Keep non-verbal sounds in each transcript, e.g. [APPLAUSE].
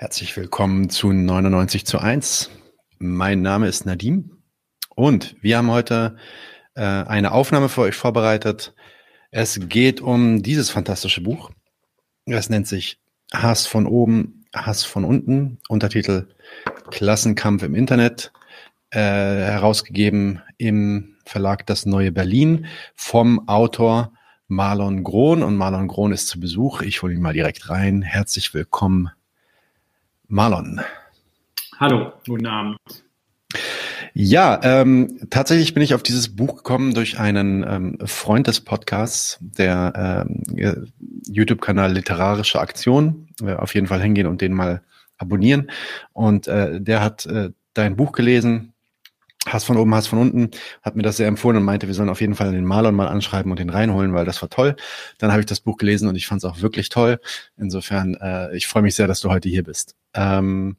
Herzlich willkommen zu 99 zu 1. Mein Name ist Nadim und wir haben heute äh, eine Aufnahme für euch vorbereitet. Es geht um dieses fantastische Buch. Es nennt sich Hass von oben, Hass von unten. Untertitel Klassenkampf im Internet. Äh, herausgegeben im Verlag Das Neue Berlin vom Autor Marlon Grohn. Und Marlon Grohn ist zu Besuch. Ich hole ihn mal direkt rein. Herzlich willkommen, Marlon. Hallo, guten Abend. Ja, ähm, tatsächlich bin ich auf dieses Buch gekommen durch einen ähm, Freund des Podcasts, der ähm, YouTube-Kanal Literarische Aktion. Äh, auf jeden Fall hingehen und den mal abonnieren. Und äh, der hat äh, dein Buch gelesen, Hass von oben, Hass von unten, hat mir das sehr empfohlen und meinte, wir sollen auf jeden Fall den Marlon mal anschreiben und den reinholen, weil das war toll. Dann habe ich das Buch gelesen und ich fand es auch wirklich toll. Insofern, äh, ich freue mich sehr, dass du heute hier bist. Ähm,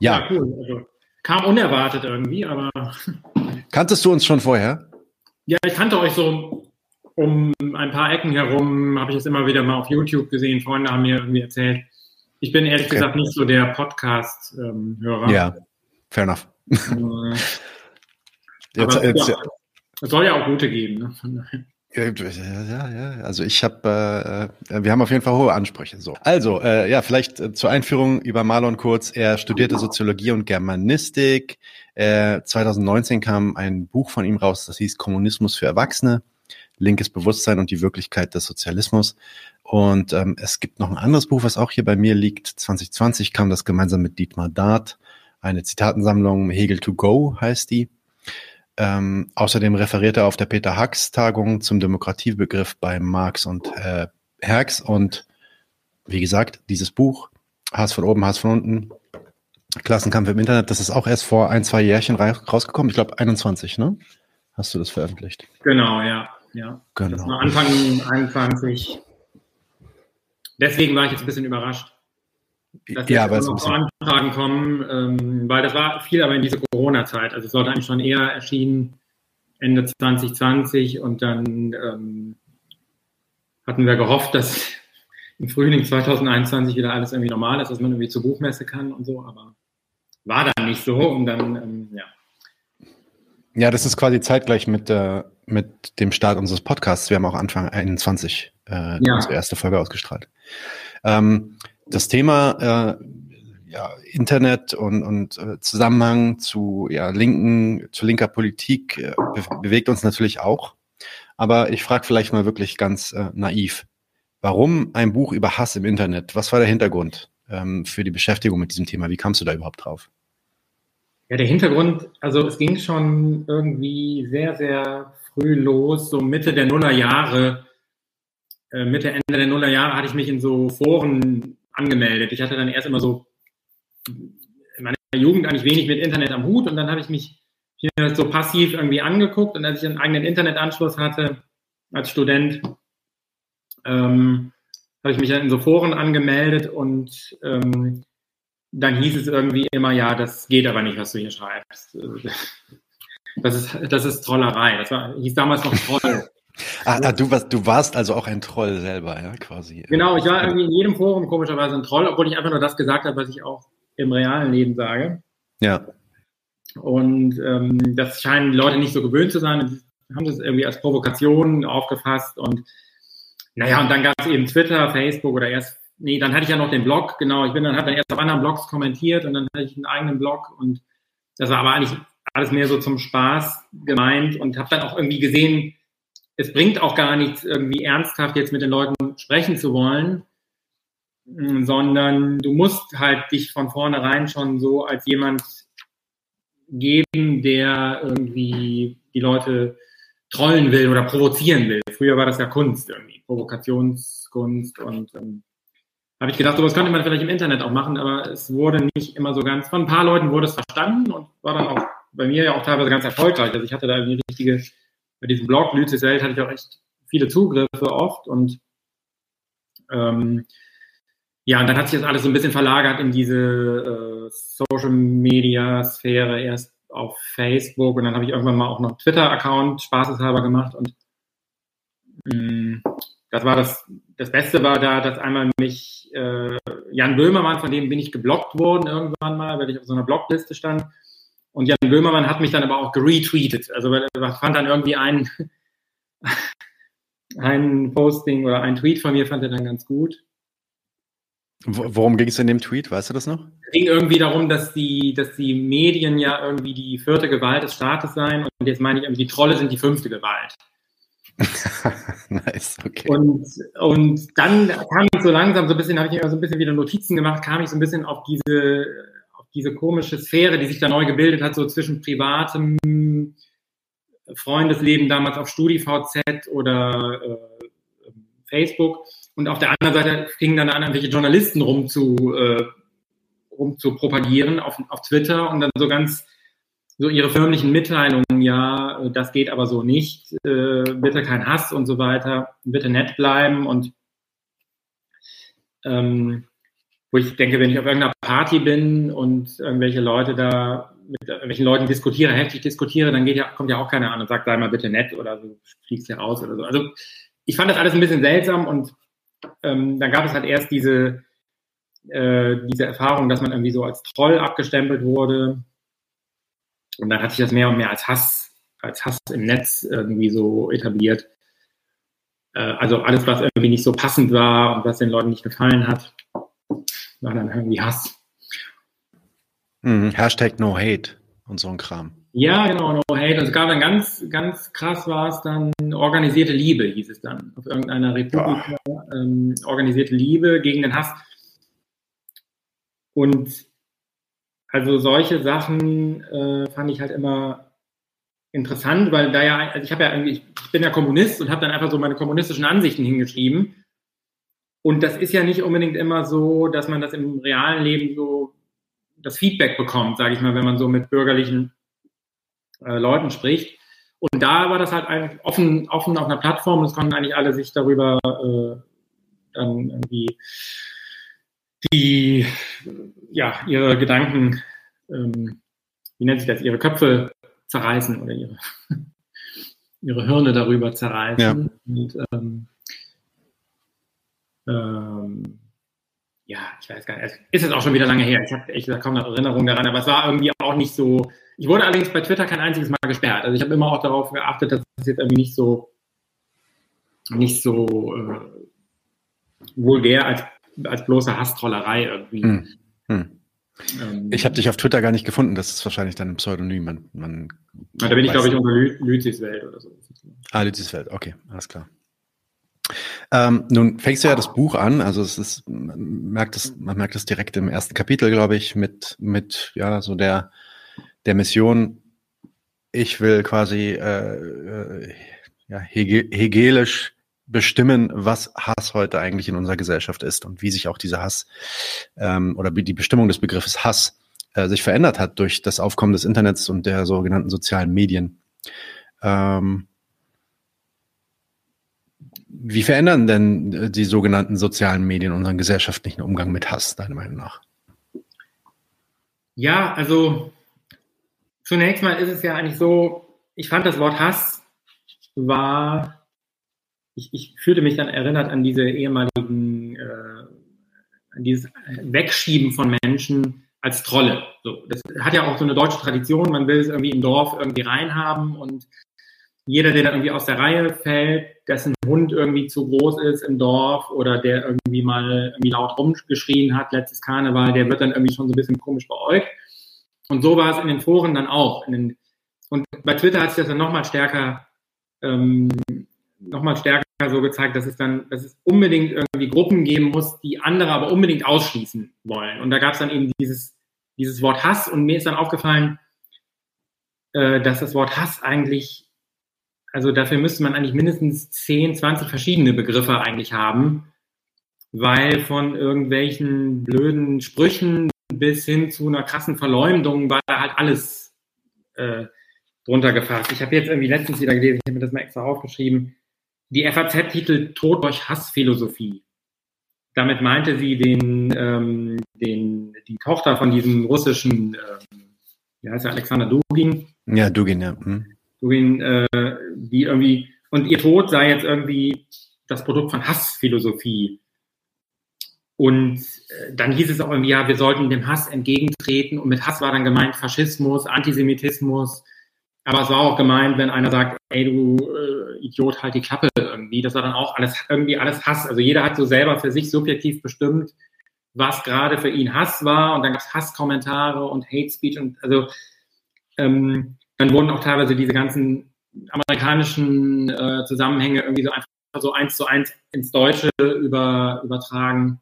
ja. ja, cool. Also, kam unerwartet irgendwie, aber. [LAUGHS] Kanntest du uns schon vorher? Ja, ich kannte euch so um ein paar Ecken herum, habe ich es immer wieder mal auf YouTube gesehen. Freunde haben mir irgendwie erzählt. Ich bin ehrlich okay. gesagt nicht so der Podcast-Hörer. Ähm, ja, fair enough. Jetzt, aber, jetzt, ja, es soll ja auch gute geben. Ne? Ja, ja, ja. Also ich habe, äh, äh, wir haben auf jeden Fall hohe Ansprüche. So, also äh, ja, vielleicht äh, zur Einführung über Marlon kurz. Er studierte Soziologie und Germanistik. Äh, 2019 kam ein Buch von ihm raus, das hieß Kommunismus für Erwachsene, linkes Bewusstsein und die Wirklichkeit des Sozialismus. Und ähm, es gibt noch ein anderes Buch, was auch hier bei mir liegt. 2020 kam das gemeinsam mit Dietmar Dart, eine Zitatensammlung Hegel to go heißt die. Ähm, außerdem referiert er auf der Peter Hacks Tagung zum Demokratiebegriff bei Marx und äh, Herx und wie gesagt, dieses Buch, Hass von oben, Hass von unten, Klassenkampf im Internet, das ist auch erst vor ein, zwei Jährchen rausgekommen. Ich glaube 21, ne? Hast du das veröffentlicht? Genau, ja. ja. Genau. Anfang 21. Deswegen war ich jetzt ein bisschen überrascht dass ja, jetzt noch Anfragen kommen, ähm, weil das war viel aber in dieser Corona-Zeit. Also es sollte eigentlich schon eher erschienen Ende 2020 und dann ähm, hatten wir gehofft, dass im Frühling 2021 wieder alles irgendwie normal ist, dass man irgendwie zur Buchmesse kann und so, aber war dann nicht so und dann, ähm, ja. Ja, das ist quasi zeitgleich mit, äh, mit dem Start unseres Podcasts. Wir haben auch Anfang 21 äh, ja. unsere erste Folge ausgestrahlt. Ähm, das Thema äh, ja, Internet und, und äh, Zusammenhang zu ja, linken, zu linker Politik äh, be bewegt uns natürlich auch. Aber ich frage vielleicht mal wirklich ganz äh, naiv. Warum ein Buch über Hass im Internet? Was war der Hintergrund ähm, für die Beschäftigung mit diesem Thema? Wie kamst du da überhaupt drauf? Ja, der Hintergrund, also es ging schon irgendwie sehr, sehr früh los, so Mitte der Nullerjahre. Äh, Mitte, Ende der Nullerjahre hatte ich mich in so Foren angemeldet. Ich hatte dann erst immer so in meiner Jugend eigentlich wenig mit Internet am Hut und dann habe ich mich hier so passiv irgendwie angeguckt und als ich einen eigenen Internetanschluss hatte als Student, ähm, habe ich mich dann in so Foren angemeldet und ähm, dann hieß es irgendwie immer, ja, das geht aber nicht, was du hier schreibst. Das ist, das ist Trollerei. Das war, hieß damals noch Troll. Ah, ah, du, warst, du warst also auch ein Troll selber, ja, quasi. Genau, ich war irgendwie in jedem Forum komischerweise ein Troll, obwohl ich einfach nur das gesagt habe, was ich auch im realen Leben sage. Ja. Und ähm, das scheinen die Leute nicht so gewöhnt zu sein. Die haben das irgendwie als Provokation aufgefasst und naja, und dann gab es eben Twitter, Facebook oder erst, nee, dann hatte ich ja noch den Blog, genau, ich bin dann, habe dann erst auf anderen Blogs kommentiert und dann hatte ich einen eigenen Blog und das war aber eigentlich alles mehr so zum Spaß gemeint und habe dann auch irgendwie gesehen, es bringt auch gar nichts, irgendwie ernsthaft jetzt mit den Leuten sprechen zu wollen, mm, sondern du musst halt dich von vornherein schon so als jemand geben, der irgendwie die Leute trollen will oder provozieren will. Früher war das ja Kunst irgendwie, Provokationskunst und ähm, habe ich gedacht, sowas könnte man vielleicht im Internet auch machen, aber es wurde nicht immer so ganz, von ein paar Leuten wurde es verstanden und war dann auch bei mir ja auch teilweise ganz erfolgreich. Also ich hatte da irgendwie richtige bei diesem Blog Lütze Welt hatte ich auch echt viele Zugriffe oft und ähm, ja, und dann hat sich das alles so ein bisschen verlagert in diese äh, Social Media Sphäre, erst auf Facebook und dann habe ich irgendwann mal auch noch Twitter-Account spaßeshalber gemacht und mh, mm, das war das, das Beste war da, dass einmal mich äh, Jan Böhmermann, von dem bin ich geblockt worden irgendwann mal, weil ich auf so einer Blockliste stand. Und Jan Böhmermann hat mich dann aber auch geretweetet. Also er fand dann irgendwie ein, [LAUGHS] ein Posting oder ein Tweet von mir fand er dann ganz gut. Worum ging es in dem Tweet? Weißt du das noch? Es ging irgendwie darum, dass die, dass die Medien ja irgendwie die vierte Gewalt des Staates seien. Und jetzt meine ich irgendwie, die Trolle sind die fünfte Gewalt. [LAUGHS] nice, okay. Und, und dann kam ich so langsam so ein bisschen, habe ich mir so ein bisschen wieder Notizen gemacht, kam ich so ein bisschen auf diese, diese komische Sphäre, die sich da neu gebildet hat, so zwischen privatem Freundesleben damals auf StudiVZ oder äh, Facebook. Und auf der anderen Seite fingen dann an, irgendwelche Journalisten rum zu, äh, rum zu propagieren auf, auf Twitter und dann so ganz so ihre förmlichen Mitteilungen, ja, äh, das geht aber so nicht, äh, bitte kein Hass und so weiter, bitte nett bleiben und ähm, wo ich denke, wenn ich auf irgendeiner Party bin und irgendwelche Leute da mit irgendwelchen Leuten diskutiere, heftig diskutiere, dann geht ja, kommt ja auch keiner an und sagt, sei mal bitte nett oder so, fliegst ja raus oder so. Also ich fand das alles ein bisschen seltsam und ähm, dann gab es halt erst diese, äh, diese Erfahrung, dass man irgendwie so als Troll abgestempelt wurde und dann hat sich das mehr und mehr als Hass, als Hass im Netz irgendwie so etabliert. Äh, also alles, was irgendwie nicht so passend war und was den Leuten nicht gefallen hat, dann irgendwie Hass. Mhm. Hashtag No Hate und so ein Kram. Ja, genau, No Hate. Und es gab dann ganz, ganz krass war es dann organisierte Liebe, hieß es dann. Auf irgendeiner Republik ähm, organisierte Liebe gegen den Hass. Und also solche Sachen äh, fand ich halt immer interessant, weil da ja, also ich habe ja irgendwie, ich bin ja Kommunist und habe dann einfach so meine kommunistischen Ansichten hingeschrieben. Und das ist ja nicht unbedingt immer so, dass man das im realen Leben so das Feedback bekommt, sage ich mal, wenn man so mit bürgerlichen äh, Leuten spricht. Und da war das halt eigentlich offen, offen auf einer Plattform und es konnten eigentlich alle sich darüber äh, dann irgendwie die ja, ihre Gedanken, ähm, wie nennt sich das, ihre Köpfe zerreißen oder ihre, [LAUGHS] ihre Hirne darüber zerreißen. Ja. Und, ähm, ähm, ja, ich weiß gar nicht, ist es auch schon wieder lange her. Ich habe echt kaum noch Erinnerung daran, aber es war irgendwie auch nicht so. Ich wurde allerdings bei Twitter kein einziges Mal gesperrt. Also ich habe immer auch darauf geachtet, dass es jetzt irgendwie nicht so nicht so äh, vulgär als als bloße Hasstrollerei irgendwie. Hm. Hm. Ähm, ich habe dich auf Twitter gar nicht gefunden, das ist wahrscheinlich dein Pseudonym. Man, man da bin ich, glaube ich, unter Lüzis Welt oder so. Ah, Lüzis Welt, okay, alles klar. Ähm, nun fängst du ja das Buch an, also es ist, man merkt es, man merkt es direkt im ersten Kapitel, glaube ich, mit, mit ja, so der, der Mission, ich will quasi äh, äh, ja, hegelisch bestimmen, was Hass heute eigentlich in unserer Gesellschaft ist und wie sich auch dieser Hass ähm, oder die Bestimmung des Begriffes Hass äh, sich verändert hat durch das Aufkommen des Internets und der sogenannten sozialen Medien. Ähm, wie verändern denn äh, die sogenannten sozialen Medien unseren gesellschaftlichen Umgang mit Hass, deiner Meinung nach? Ja, also zunächst mal ist es ja eigentlich so, ich fand das Wort Hass war ich, ich fühlte mich dann erinnert an diese ehemaligen, äh, an dieses Wegschieben von Menschen als Trolle. So, das hat ja auch so eine deutsche Tradition, man will es irgendwie im Dorf irgendwie reinhaben und jeder, der da irgendwie aus der Reihe fällt, dessen Hund irgendwie zu groß ist im Dorf oder der irgendwie mal irgendwie laut rumgeschrien hat, letztes Karneval, der wird dann irgendwie schon so ein bisschen komisch beäugt. Und so war es in den Foren dann auch. Den, und bei Twitter hat sich das dann nochmal stärker ähm, nochmal stärker so gezeigt, dass es dann, dass es unbedingt irgendwie Gruppen geben muss, die andere aber unbedingt ausschließen wollen. Und da gab es dann eben dieses, dieses Wort Hass und mir ist dann aufgefallen, äh, dass das Wort Hass eigentlich, also dafür müsste man eigentlich mindestens 10, 20 verschiedene Begriffe eigentlich haben, weil von irgendwelchen blöden Sprüchen bis hin zu einer krassen Verleumdung war da halt alles äh, drunter gefasst. Ich habe jetzt irgendwie letztens wieder gelesen, ich habe mir das mal extra aufgeschrieben, die FAZ titelt Tod durch Hassphilosophie. Damit meinte sie den, ähm, den, die Tochter von diesem russischen, ähm, wie heißt er, Alexander Dugin? Ja, Dugin, ja. Hm. Dugin, äh, die irgendwie, und ihr Tod sei jetzt irgendwie das Produkt von Hassphilosophie. Und äh, dann hieß es auch irgendwie, ja, wir sollten dem Hass entgegentreten. Und mit Hass war dann gemeint Faschismus, Antisemitismus. Aber es war auch gemeint, wenn einer sagt, ey, du äh, Idiot, halt die Klappe irgendwie. Das war dann auch alles irgendwie alles Hass. Also jeder hat so selber für sich subjektiv bestimmt, was gerade für ihn Hass war. Und dann gab es Hasskommentare und Hate Speech. Und also ähm, dann wurden auch teilweise diese ganzen amerikanischen äh, Zusammenhänge irgendwie so einfach so eins zu eins ins Deutsche über, übertragen.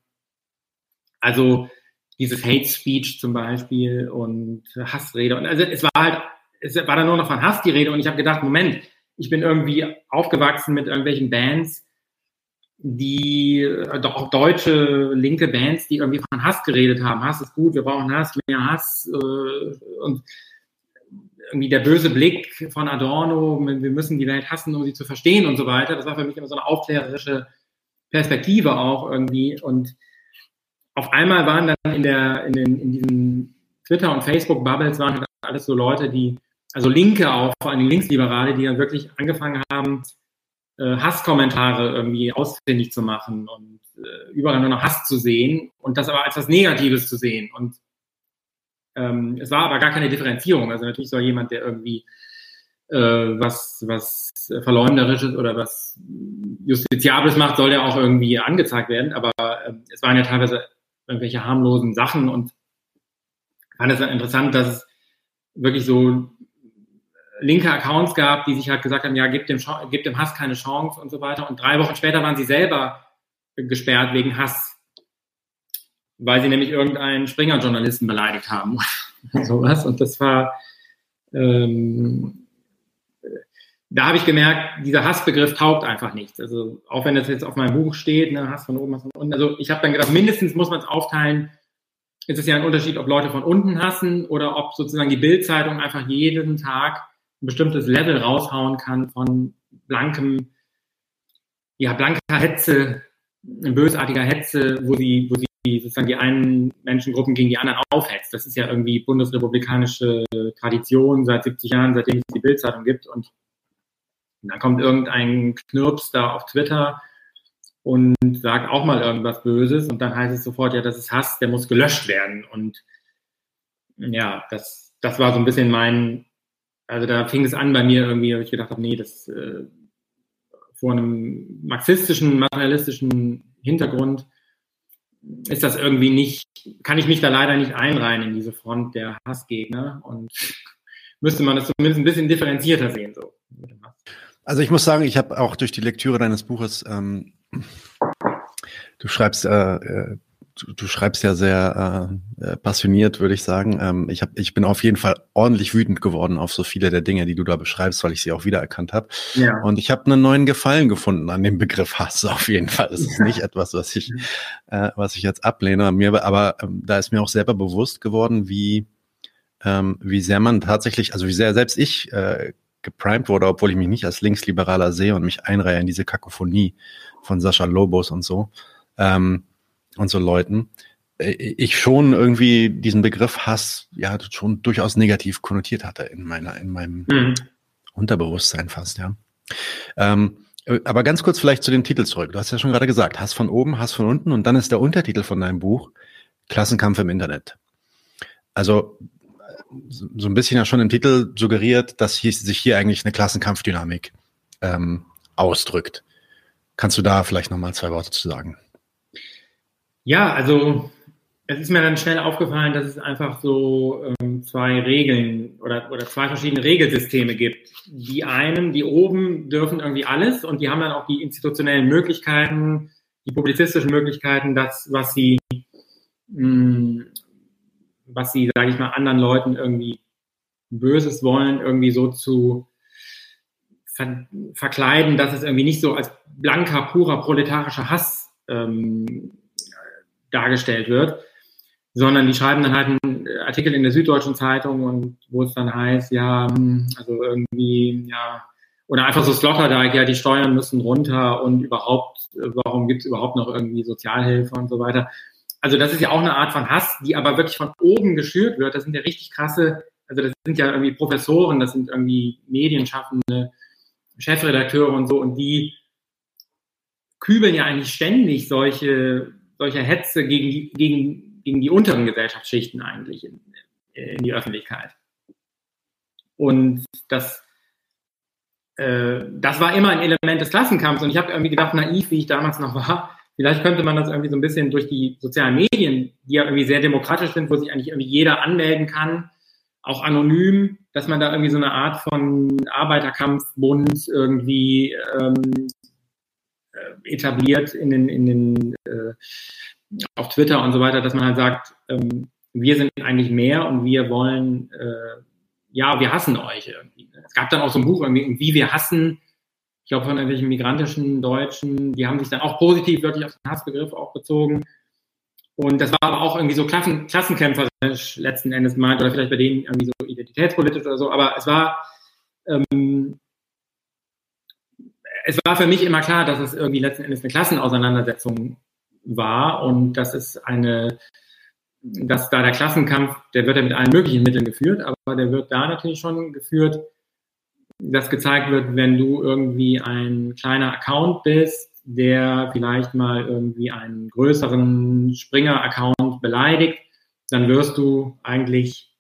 Also dieses Hate Speech zum Beispiel und Hassrede. Und also es war halt, es war dann nur noch von Hass die Rede und ich habe gedacht, Moment, ich bin irgendwie aufgewachsen mit irgendwelchen Bands, die äh, doch auch deutsche linke Bands, die irgendwie von Hass geredet haben. Hass ist gut, wir brauchen Hass, mehr Hass äh, und irgendwie der böse Blick von Adorno, wir müssen die Welt hassen, um sie zu verstehen und so weiter. Das war für mich immer so eine aufklärerische Perspektive auch irgendwie. Und auf einmal waren dann in der, in den, in diesen Twitter- und Facebook-Bubbles waren halt alles so Leute, die, also Linke auch, vor allem Linksliberale, die dann wirklich angefangen haben, äh, Hasskommentare irgendwie ausfindig zu machen und äh, überall nur noch Hass zu sehen und das aber als was Negatives zu sehen. Und ähm, es war aber gar keine Differenzierung. Also natürlich soll jemand, der irgendwie äh, was, was Verleumderisches oder was Justiziables macht, soll der auch irgendwie angezeigt werden. Aber äh, es waren ja teilweise irgendwelche harmlosen Sachen und fand es dann interessant, dass es wirklich so linke Accounts gab, die sich halt gesagt haben, ja, gib dem, gib dem Hass keine Chance und so weiter. Und drei Wochen später waren sie selber gesperrt wegen Hass weil sie nämlich irgendeinen Springer-Journalisten beleidigt haben. [LAUGHS] sowas. Und das war, ähm, da habe ich gemerkt, dieser Hassbegriff taugt einfach nichts. Also auch wenn das jetzt auf meinem Buch steht, ne, Hass von oben, Hass von unten. Also ich habe dann gedacht, mindestens muss man es aufteilen. Es ist ja ein Unterschied, ob Leute von unten hassen oder ob sozusagen die Bildzeitung einfach jeden Tag ein bestimmtes Level raushauen kann von blankem, ja, blanker Hetze, bösartiger Hetze, wo sie, wo sie die sozusagen die einen Menschengruppen gegen die anderen aufhetzt. Das ist ja irgendwie bundesrepublikanische Tradition seit 70 Jahren, seitdem es die Bildzeitung gibt. Und dann kommt irgendein Knirps da auf Twitter und sagt auch mal irgendwas Böses und dann heißt es sofort, ja, das ist Hass, der muss gelöscht werden. Und ja, das, das war so ein bisschen mein, also da fing es an bei mir irgendwie, wo ich gedacht habe, nee, das äh, vor einem marxistischen, materialistischen Hintergrund ist das irgendwie nicht, kann ich mich da leider nicht einreihen in diese Front der Hassgegner und [LAUGHS] müsste man das zumindest ein bisschen differenzierter sehen. So. Also ich muss sagen, ich habe auch durch die Lektüre deines Buches, ähm, du schreibst äh, äh du, du schreibst ja sehr äh, äh, passioniert, würde ich sagen. Ähm, ich, hab, ich bin auf jeden Fall ordentlich wütend geworden auf so viele der Dinge, die du da beschreibst, weil ich sie auch wiedererkannt habe. Ja. Und ich habe einen neuen Gefallen gefunden an dem Begriff Hass [LAUGHS] auf jeden Fall. Es ist nicht etwas, was ich, äh, was ich jetzt ablehne. Mir, aber ähm, da ist mir auch selber bewusst geworden, wie, ähm, wie sehr man tatsächlich, also wie sehr selbst ich äh, geprimed wurde, obwohl ich mich nicht als Linksliberaler sehe und mich einreihe in diese Kakophonie von Sascha Lobos und so. Ähm, und so Leuten, äh, ich schon irgendwie diesen Begriff Hass ja schon durchaus negativ konnotiert hatte in meiner, in meinem mhm. Unterbewusstsein fast, ja. Ähm, aber ganz kurz vielleicht zu dem Titel zurück. Du hast ja schon gerade gesagt, Hass von oben, Hass von unten und dann ist der Untertitel von deinem Buch Klassenkampf im Internet. Also so ein bisschen ja schon im Titel suggeriert, dass hier, sich hier eigentlich eine Klassenkampfdynamik ähm, ausdrückt. Kannst du da vielleicht nochmal zwei Worte zu sagen? Ja, also es ist mir dann schnell aufgefallen, dass es einfach so ähm, zwei Regeln oder, oder zwei verschiedene Regelsysteme gibt. Die einen, die oben dürfen irgendwie alles und die haben dann auch die institutionellen Möglichkeiten, die publizistischen Möglichkeiten, das, was sie, mh, hm, was sie, sage ich mal, anderen Leuten irgendwie Böses wollen, irgendwie so zu ver verkleiden, dass es irgendwie nicht so als blanker, purer proletarischer Hass ähm, dargestellt wird, sondern die schreiben dann halt einen Artikel in der Süddeutschen Zeitung und wo es dann heißt, ja, hm, also irgendwie, ja, oder einfach so Sloterdijk, ja, die Steuern müssen runter und überhaupt, warum gibt es überhaupt noch irgendwie Sozialhilfe und so weiter. Also das ist ja auch eine Art von Hass, die aber wirklich von oben geschürt wird. Das sind ja richtig krasse, also das sind ja irgendwie Professoren, das sind irgendwie Medienschaffende, Chefredakteure und so, und die kübeln ja eigentlich ständig solche, solche Hetze gegen die, gegen, gegen die unteren Gesellschaftsschichten eigentlich in, in die Öffentlichkeit. Und das, äh, das war immer ein Element des Klassenkampfs. Und ich habe irgendwie gedacht, naiv, wie ich damals noch war, vielleicht könnte man das irgendwie so ein bisschen durch die sozialen Medien, die ja irgendwie sehr demokratisch sind, wo sich eigentlich irgendwie jeder anmelden kann, auch anonym, dass man da irgendwie so eine Art von Arbeiterkampfbund irgendwie ähm, äh, etabliert in den, in den äh, auf Twitter und so weiter, dass man halt sagt, ähm, wir sind eigentlich mehr und wir wollen, äh, ja, wir hassen euch irgendwie. Es gab dann auch so ein Buch irgendwie, wie wir hassen, ich glaube von irgendwelchen migrantischen Deutschen, die haben sich dann auch positiv wirklich auf den Hassbegriff auch bezogen. Und das war aber auch irgendwie so Klassen, klassenkämpferisch letzten Endes meint, oder vielleicht bei denen irgendwie so identitätspolitisch oder so, aber es war, ähm, es war für mich immer klar, dass es irgendwie letzten Endes eine Klassenauseinandersetzung war und dass es eine, dass da der Klassenkampf, der wird ja mit allen möglichen Mitteln geführt, aber der wird da natürlich schon geführt, dass gezeigt wird, wenn du irgendwie ein kleiner Account bist, der vielleicht mal irgendwie einen größeren Springer-Account beleidigt, dann wirst du eigentlich,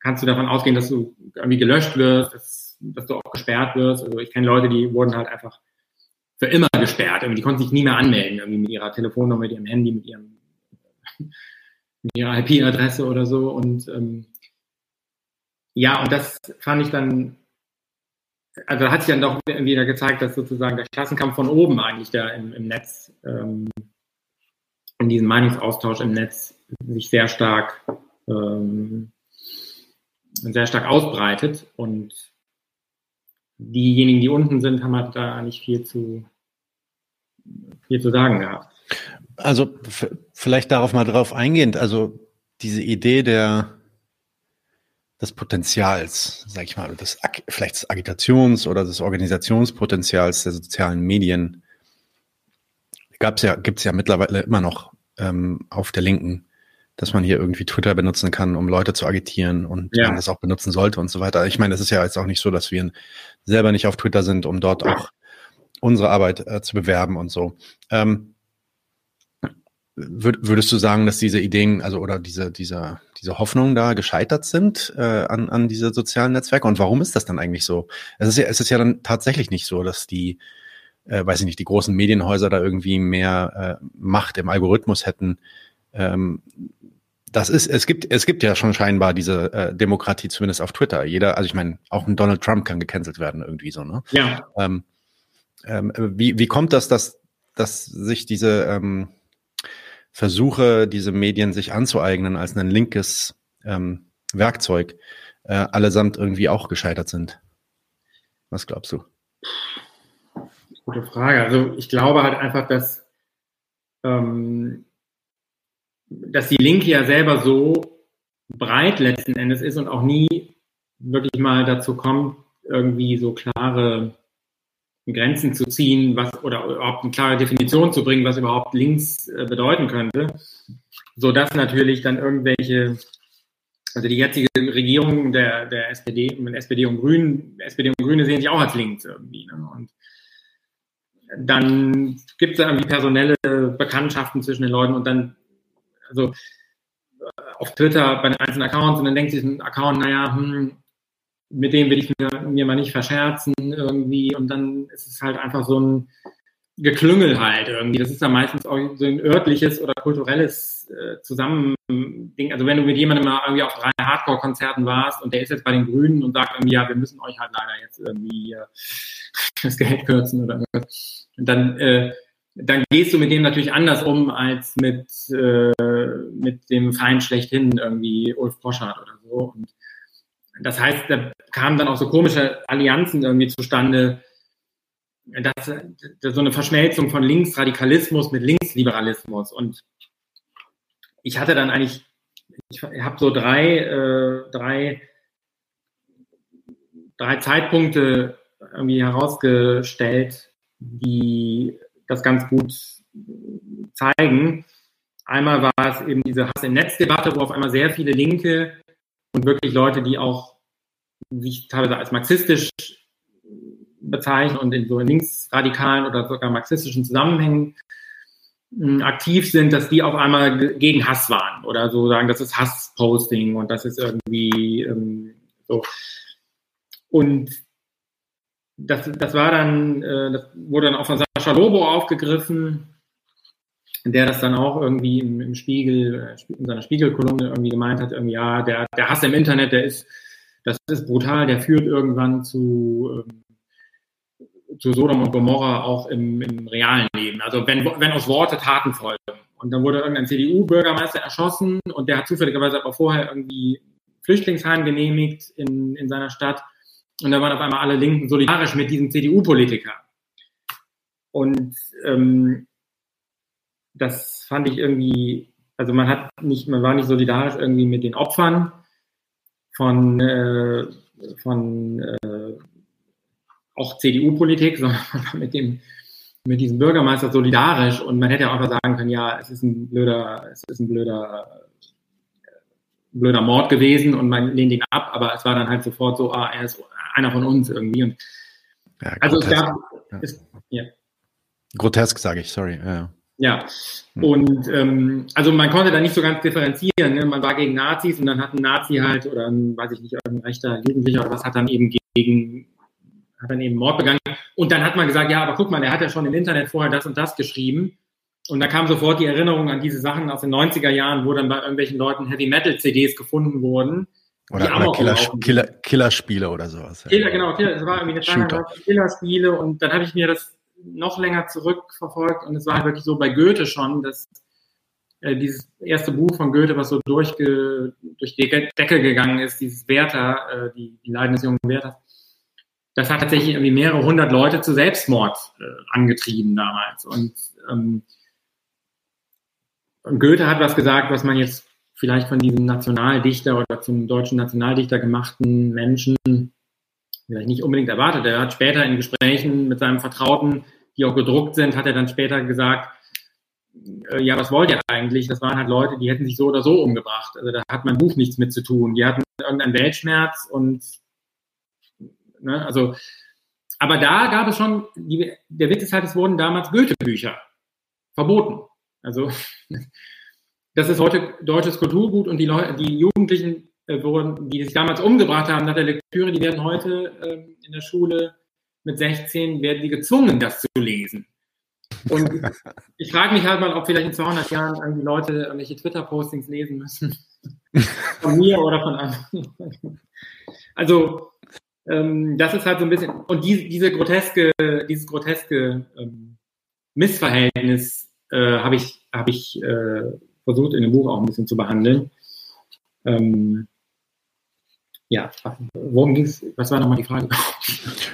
kannst du davon ausgehen, dass du irgendwie gelöscht wirst, dass du auch gesperrt wirst. Also ich kenne Leute, die wurden halt einfach für immer gesperrt. Irgendwie, die konnten sich nie mehr anmelden, irgendwie mit ihrer Telefonnummer, mit ihrem Handy, mit ihrem [LAUGHS] mit ihrer IP-Adresse oder so. Und ähm, ja, und das fand ich dann, also da hat sich dann doch wieder gezeigt, dass sozusagen der Klassenkampf von oben eigentlich da im, im Netz, ähm, in diesem Meinungsaustausch im Netz sich sehr stark ähm, sehr stark ausbreitet und diejenigen, die unten sind, haben halt da nicht viel zu, viel zu sagen gehabt. Also vielleicht darauf mal drauf eingehend, also diese Idee der des Potenzials, sag ich mal, des vielleicht des Agitations- oder des Organisationspotenzials der sozialen Medien gab's ja, gibt's ja mittlerweile immer noch ähm, auf der Linken dass man hier irgendwie Twitter benutzen kann, um Leute zu agitieren und ja. man das auch benutzen sollte und so weiter. Ich meine, es ist ja jetzt auch nicht so, dass wir selber nicht auf Twitter sind, um dort auch unsere Arbeit äh, zu bewerben und so. Ähm, würd, würdest du sagen, dass diese Ideen, also oder diese, diese, diese Hoffnungen da gescheitert sind äh, an, an diese sozialen Netzwerke? Und warum ist das dann eigentlich so? Es ist ja, es ist ja dann tatsächlich nicht so, dass die, äh, weiß ich nicht, die großen Medienhäuser da irgendwie mehr äh, Macht im Algorithmus hätten. Ähm, das ist, es gibt, es gibt ja schon scheinbar diese äh, Demokratie, zumindest auf Twitter. Jeder, also ich meine, auch ein Donald Trump kann gecancelt werden, irgendwie so, ne? Ja. Ähm, ähm, wie, wie kommt das, dass, dass sich diese ähm, Versuche, diese Medien sich anzueignen als ein linkes ähm, Werkzeug, äh, allesamt irgendwie auch gescheitert sind? Was glaubst du? Gute Frage. Also ich glaube halt einfach, dass ähm, dass die Linke ja selber so breit letzten Endes ist und auch nie wirklich mal dazu kommt, irgendwie so klare Grenzen zu ziehen, was oder überhaupt eine klare Definition zu bringen, was überhaupt links äh, bedeuten könnte, so dass natürlich dann irgendwelche, also die jetzige Regierung der, der SPD, SPD und Grünen, SPD und Grüne sehen sich auch als links irgendwie. Ne? Und dann gibt es irgendwie personelle Bekanntschaften zwischen den Leuten und dann also auf Twitter bei den einzelnen Accounts und dann denkt sich ein Account, naja, hm, mit dem will ich mir, mir mal nicht verscherzen irgendwie und dann ist es halt einfach so ein Geklüngel halt irgendwie. Das ist dann meistens auch so ein örtliches oder kulturelles äh, Zusammending. Also wenn du mit jemandem mal irgendwie auf drei Hardcore-Konzerten warst und der ist jetzt bei den Grünen und sagt irgendwie, ja, wir müssen euch halt leider jetzt irgendwie äh, [LAUGHS] das Geld kürzen oder irgendwas. Und dann äh, dann gehst du mit dem natürlich anders um als mit, äh, mit dem Feind schlechthin, irgendwie Ulf Poschardt oder so. Und das heißt, da kamen dann auch so komische Allianzen irgendwie zustande, dass, dass so eine Verschmelzung von Linksradikalismus mit Linksliberalismus. Und ich hatte dann eigentlich, ich habe so drei, äh, drei, drei Zeitpunkte irgendwie herausgestellt, die das ganz gut zeigen. Einmal war es eben diese Hass im Netz-Debatte, wo auf einmal sehr viele Linke und wirklich Leute, die auch sich teilweise als marxistisch bezeichnen und in so linksradikalen oder sogar marxistischen Zusammenhängen aktiv sind, dass die auf einmal gegen Hass waren oder so sagen, das ist Hassposting und das ist irgendwie ähm, so. Und das, das war dann, äh, das wurde dann auch von Sascha Lobo aufgegriffen, der das dann auch irgendwie im, im Spiegel, äh, in seiner Spiegelkolumne irgendwie gemeint hat, irgendwie, ja, der, der Hass im Internet, der ist, das ist brutal, der führt irgendwann zu, ähm, zu Sodom und Gomorra auch im, im realen Leben. Also wenn, wenn aus Worte Taten folgen. Und dann wurde irgendein CDU-Bürgermeister erschossen und der hat zufälligerweise aber vorher irgendwie Flüchtlingsheim genehmigt in, in seiner Stadt. Und da waren auf einmal alle Linken solidarisch mit diesem CDU-Politiker. Und ähm, das fand ich irgendwie, also man hat nicht, man war nicht solidarisch irgendwie mit den Opfern von, äh, von äh, auch CDU-Politik, [LAUGHS] sondern mit dem mit diesem Bürgermeister solidarisch und man hätte auch einfach sagen können, ja, es ist ein blöder, es ist ein blöder, blöder Mord gewesen und man lehnt ihn ab, aber es war dann halt sofort so, ah, er ist einer von uns irgendwie. Und ja, also es gab. Es, ja. Grotesk, sage ich, sorry. Ja. Ja, hm. und ähm, also man konnte da nicht so ganz differenzieren. Ne? Man war gegen Nazis und dann hat ein Nazi halt oder ein, weiß ich nicht, irgendein rechter Jugendlicher oder was hat dann eben gegen hat dann eben Mord begangen. Und dann hat man gesagt, ja, aber guck mal, der hat ja schon im Internet vorher das und das geschrieben. Und da kam sofort die Erinnerung an diese Sachen aus den 90er Jahren, wo dann bei irgendwelchen Leuten Heavy Metal CDs gefunden wurden. Oder, oder Killer, Killer, Killerspiele oder sowas. Killer, genau, Killer, das war irgendwie eine Zeit Killerspiele und dann habe ich mir das noch länger zurückverfolgt und es war halt wirklich so bei Goethe schon, dass äh, dieses erste Buch von Goethe, was so durchge, durch die Decke gegangen ist, dieses Werther, äh, die, die Leiden des jungen Werthers, das hat tatsächlich irgendwie mehrere hundert Leute zu Selbstmord äh, angetrieben damals. Und ähm, Goethe hat was gesagt, was man jetzt vielleicht von diesem Nationaldichter oder zum deutschen Nationaldichter gemachten Menschen vielleicht nicht unbedingt erwartet. Er hat später in Gesprächen mit seinem Vertrauten, die auch gedruckt sind, hat er dann später gesagt, äh, ja, was wollt ihr eigentlich? Das waren halt Leute, die hätten sich so oder so umgebracht. Also da hat mein Buch nichts mit zu tun. Die hatten irgendeinen Weltschmerz und Ne? Also, aber da gab es schon, die, der Witz ist halt, es wurden damals Goethe-Bücher verboten. Also, das ist heute deutsches Kulturgut und die Leute, die Jugendlichen äh, wurden, die sich damals umgebracht haben nach der Lektüre, die werden heute äh, in der Schule mit 16 werden die gezwungen, das zu lesen. Und [LAUGHS] ich frage mich halt mal, ob vielleicht in 200 Jahren irgendwie Leute irgendwelche Twitter-Postings lesen müssen. [LAUGHS] Von mir oder von anderen. Also, ähm, das ist halt so ein bisschen, und die, diese groteske, dieses groteske ähm, Missverhältnis äh, habe ich, hab ich äh, versucht in dem Buch auch ein bisschen zu behandeln. Ähm, ja, worum ging es? Was war nochmal die Frage?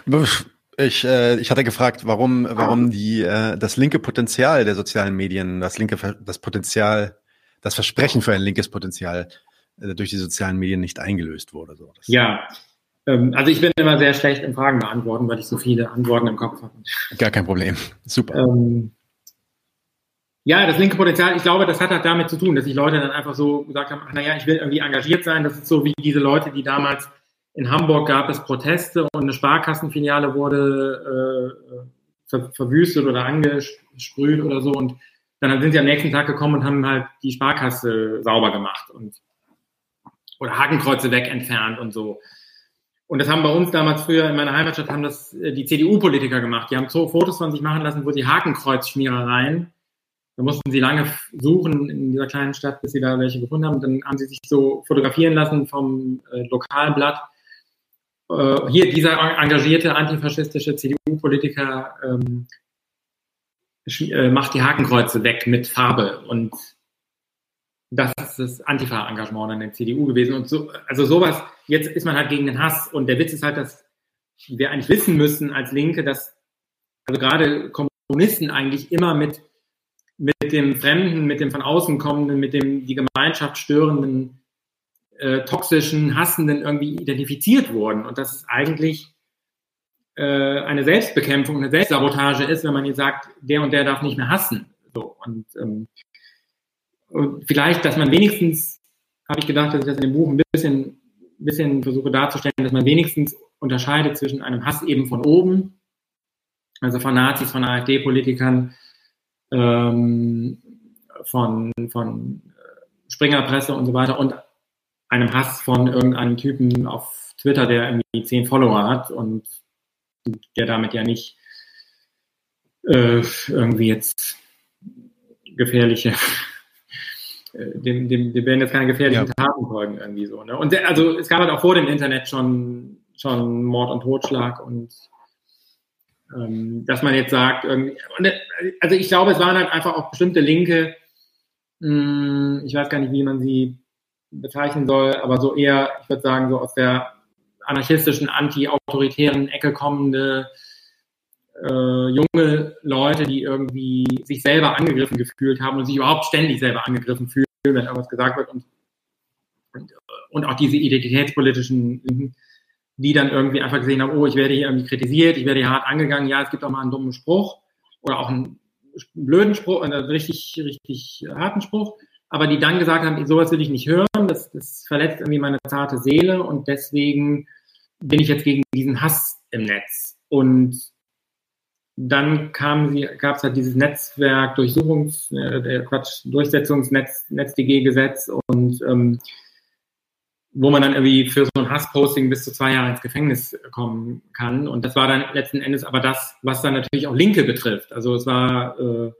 [LAUGHS] Ich, äh, ich hatte gefragt, warum, warum die, äh, das linke Potenzial der sozialen Medien, das linke, das Potenzial, das Versprechen für ein linkes Potenzial äh, durch die sozialen Medien nicht eingelöst wurde. So. Das ja, ähm, also ich bin immer sehr schlecht im Fragen beantworten, weil ich so viele Antworten im Kopf habe. Gar kein Problem. Super. Ähm, ja, das linke Potenzial, ich glaube, das hat halt damit zu tun, dass sich Leute dann einfach so gesagt haben, ach naja, ich will irgendwie engagiert sein. Das ist so wie diese Leute, die damals in Hamburg gab es Proteste und eine Sparkassenfiliale wurde äh, ver verwüstet oder angesprüht oder so. Und dann sind sie am nächsten Tag gekommen und haben halt die Sparkasse sauber gemacht und oder Hakenkreuze weg entfernt und so. Und das haben bei uns damals früher in meiner Heimatstadt haben das äh, die CDU-Politiker gemacht. Die haben so Fotos von sich machen lassen, wo sie Hakenkreuzschmierereien. Da mussten sie lange suchen in dieser kleinen Stadt, bis sie da welche gefunden haben. Dann haben sie sich so fotografieren lassen vom äh, Lokalblatt. Äh, hier dieser engagierte antifaschistische CDU-Politiker ähm, äh, macht die Hakenkreuze weg mit Farbe. Und das ist das Antifa-Engagement an der CDU gewesen. Und so, also sowas, jetzt ist man halt gegen den Hass. Und der Witz ist halt, dass wir eigentlich wissen müssen als Linke, dass also gerade Kommunisten eigentlich immer mit, mit dem Fremden, mit dem von außen kommenden, mit dem die Gemeinschaft störenden, äh, toxischen, hassenden irgendwie identifiziert wurden. Und dass es eigentlich äh, eine Selbstbekämpfung, eine Selbstsabotage ist, wenn man jetzt sagt, der und der darf nicht mehr hassen. So. Und ähm, und vielleicht, dass man wenigstens, habe ich gedacht, dass ich das in dem Buch ein bisschen, bisschen versuche darzustellen, dass man wenigstens unterscheidet zwischen einem Hass eben von oben also von Nazis, von AfD-Politikern, ähm, von, von Springerpresse und so weiter und einem Hass von irgendeinem Typen auf Twitter, der irgendwie zehn Follower hat und der damit ja nicht äh, irgendwie jetzt gefährliche, [LAUGHS] äh, dem, dem, dem werden jetzt keine gefährlichen ja. Taten folgen irgendwie so. Ne? Und der, also es gab halt auch vor dem Internet schon, schon Mord und Totschlag und dass man jetzt sagt, irgendwie, und, also ich glaube, es waren halt einfach auch bestimmte Linke, hm, ich weiß gar nicht, wie man sie bezeichnen soll, aber so eher, ich würde sagen, so aus der anarchistischen, anti-autoritären Ecke kommende äh, junge Leute, die irgendwie sich selber angegriffen gefühlt haben und sich überhaupt ständig selber angegriffen fühlen, wenn irgendwas gesagt wird und, und, und auch diese identitätspolitischen die dann irgendwie einfach gesehen haben, oh, ich werde hier irgendwie kritisiert, ich werde hier hart angegangen, ja, es gibt auch mal einen dummen Spruch oder auch einen blöden Spruch, einen richtig, richtig harten Spruch, aber die dann gesagt haben, sowas will ich nicht hören, das, das verletzt irgendwie meine zarte Seele und deswegen bin ich jetzt gegen diesen Hass im Netz. Und dann kam sie, gab es halt dieses Netzwerk Durchsuchungs, äh, Quatsch, Durchsetzungsnetz, NetzDG-Gesetz und ähm, wo man dann irgendwie für so ein Hassposting bis zu zwei Jahre ins Gefängnis kommen kann. Und das war dann letzten Endes aber das, was dann natürlich auch Linke betrifft. Also es war äh,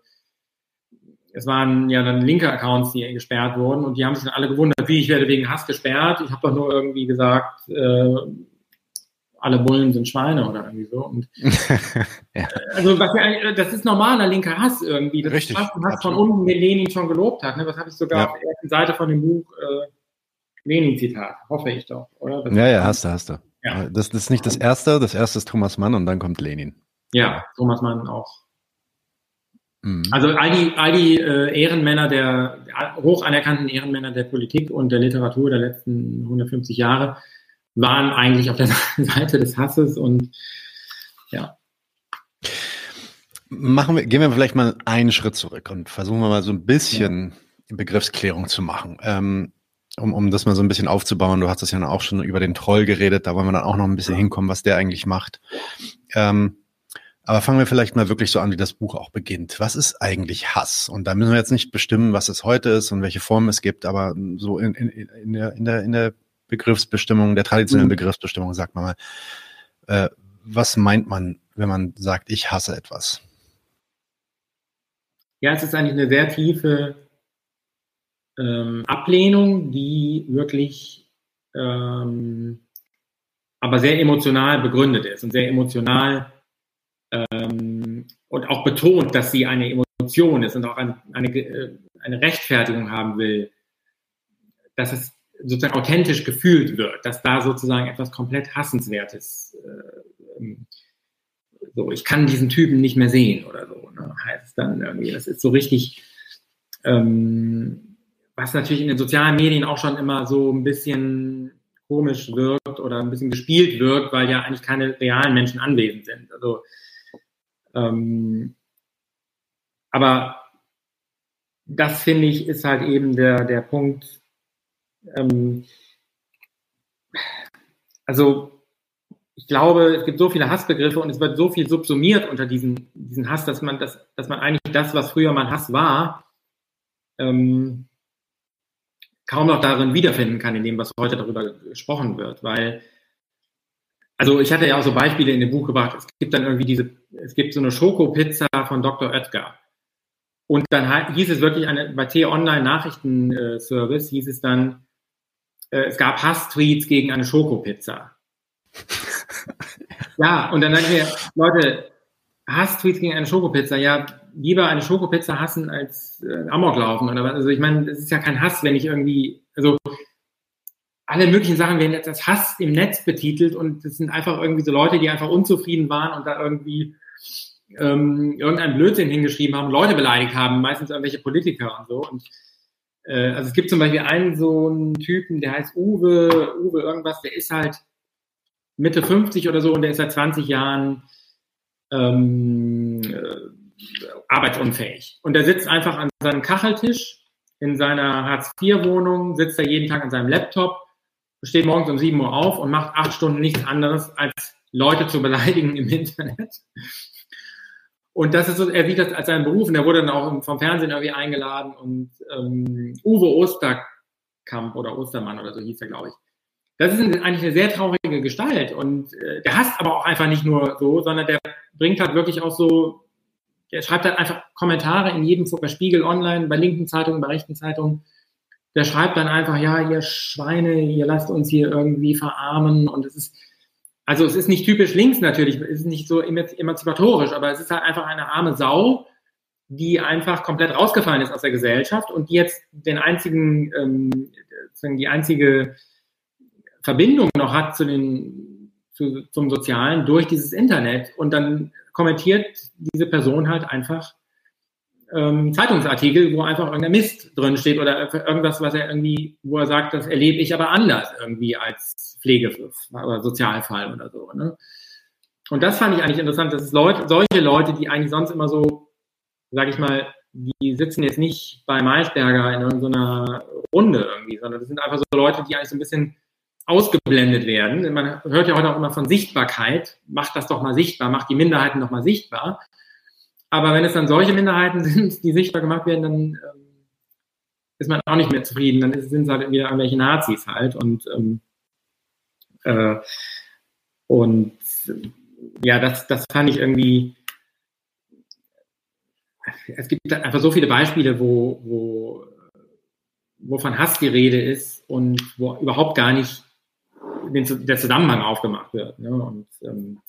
es waren ja dann linke Accounts, die gesperrt wurden und die haben sich dann alle gewundert, wie ich werde wegen Hass gesperrt. Ich habe doch nur irgendwie gesagt, äh, alle Bullen sind Schweine oder irgendwie so. Und, [LAUGHS] ja. Also was das ist normaler linker Hass irgendwie. Das Richtig, ist Hass von unten, den Lenin schon gelobt hat. Ne? Was habe ich sogar ja. auf der ersten Seite von dem Buch äh, Lenin-Zitat, hoffe ich doch, oder? Das ja, ja, hast du, hast du. Ja. Das, das ist nicht das erste, das erste ist Thomas Mann und dann kommt Lenin. Ja, Thomas Mann auch Mhm. Also all die, all die äh, Ehrenmänner der, hoch anerkannten Ehrenmänner der Politik und der Literatur der letzten 150 Jahre waren eigentlich auf der [LAUGHS] Seite des Hasses und ja. Machen wir, gehen wir vielleicht mal einen Schritt zurück und versuchen wir mal so ein bisschen ja. Begriffsklärung zu machen. Ähm, um, um das mal so ein bisschen aufzubauen, du hast es ja auch schon über den Troll geredet, da wollen wir dann auch noch ein bisschen hinkommen, was der eigentlich macht. Ähm, aber fangen wir vielleicht mal wirklich so an, wie das Buch auch beginnt. Was ist eigentlich Hass? Und da müssen wir jetzt nicht bestimmen, was es heute ist und welche Formen es gibt, aber so in, in, in, der, in, der, in der Begriffsbestimmung, der traditionellen mhm. Begriffsbestimmung, sagt man mal, äh, was meint man, wenn man sagt, ich hasse etwas? Ja, es ist eigentlich eine sehr tiefe ähm, Ablehnung, die wirklich ähm, aber sehr emotional begründet ist und sehr emotional ähm, und auch betont, dass sie eine Emotion ist und auch eine, eine, äh, eine Rechtfertigung haben will, dass es sozusagen authentisch gefühlt wird, dass da sozusagen etwas komplett Hassenswertes, äh, ähm, so, ich kann diesen Typen nicht mehr sehen oder so, ne, heißt es dann irgendwie. Das ist so richtig, ähm, was natürlich in den sozialen Medien auch schon immer so ein bisschen komisch wirkt oder ein bisschen gespielt wirkt, weil ja eigentlich keine realen Menschen anwesend sind. Also ähm, aber das finde ich ist halt eben der, der Punkt. Ähm, also ich glaube, es gibt so viele Hassbegriffe und es wird so viel subsumiert unter diesen, diesen Hass, dass man, das, dass man eigentlich das, was früher mal Hass war, ähm, kaum noch darin wiederfinden kann, in dem, was heute darüber gesprochen wird. Weil also ich hatte ja auch so Beispiele in dem Buch gebracht. Es gibt dann irgendwie diese, es gibt so eine Schokopizza von Dr. Oetker. Und dann hieß es wirklich eine, bei T-Online Nachrichtenservice hieß es dann, äh, es gab Hass-Tweets gegen eine Schokopizza. [LAUGHS] ja, und dann dachte ich mir, Leute, Hass-Tweets gegen eine Schokopizza, ja, lieber eine Schokopizza hassen als äh, Amok laufen oder was. Also ich meine, es ist ja kein Hass, wenn ich irgendwie, also alle möglichen Sachen werden jetzt als Hass im Netz betitelt und das sind einfach irgendwie so Leute, die einfach unzufrieden waren und da irgendwie ähm, irgendeinen Blödsinn hingeschrieben haben, Leute beleidigt haben, meistens irgendwelche Politiker und so. Und äh, also es gibt zum Beispiel einen so einen Typen, der heißt Uwe, Uwe irgendwas, der ist halt Mitte 50 oder so und der ist seit 20 Jahren ähm, äh, arbeitsunfähig. Und der sitzt einfach an seinem Kacheltisch in seiner Hartz-IV-Wohnung, sitzt er jeden Tag an seinem Laptop steht morgens um 7 Uhr auf und macht acht Stunden nichts anderes, als Leute zu beleidigen im Internet. Und das ist so, er sieht das als seinen Beruf und er wurde dann auch vom Fernsehen irgendwie eingeladen und ähm, Uwe Osterkamp oder Ostermann oder so hieß er, glaube ich. Das ist eigentlich eine sehr traurige Gestalt und äh, der hasst aber auch einfach nicht nur so, sondern der bringt halt wirklich auch so, der schreibt halt einfach Kommentare in jedem bei Spiegel Online, bei linken Zeitungen, bei rechten Zeitungen. Der schreibt dann einfach, ja, ihr Schweine, ihr lasst uns hier irgendwie verarmen und es ist, also es ist nicht typisch links natürlich, es ist nicht so emanzipatorisch, aber es ist halt einfach eine arme Sau, die einfach komplett rausgefallen ist aus der Gesellschaft und die jetzt den einzigen, ähm, die einzige Verbindung noch hat zu den, zu, zum Sozialen durch dieses Internet. Und dann kommentiert diese Person halt einfach ähm, Zeitungsartikel, wo einfach irgendein Mist drin steht oder irgendwas, was er irgendwie, wo er sagt, das erlebe ich aber anders irgendwie als Pflege oder Sozialfall oder so. Ne? Und das fand ich eigentlich interessant, dass es Leute, solche Leute, die eigentlich sonst immer so, sag ich mal, die sitzen jetzt nicht bei Maischberger in irgendeiner Runde irgendwie, sondern das sind einfach so Leute, die eigentlich so ein bisschen ausgeblendet werden. Man hört ja heute auch immer von Sichtbarkeit. Macht das doch mal sichtbar, macht die Minderheiten doch mal sichtbar. Aber wenn es dann solche Minderheiten [LAUGHS] sind, die sichtbar gemacht werden, dann ähm, ist man auch nicht mehr zufrieden. Dann sind es halt wieder irgendwelche Nazis halt. Und, ähm, äh, und ja, das, das fand ich irgendwie. Es gibt einfach so viele Beispiele, wo, wo, wo von Hass die Rede ist und wo überhaupt gar nicht den, der Zusammenhang aufgemacht wird. Ne? Und, ähm,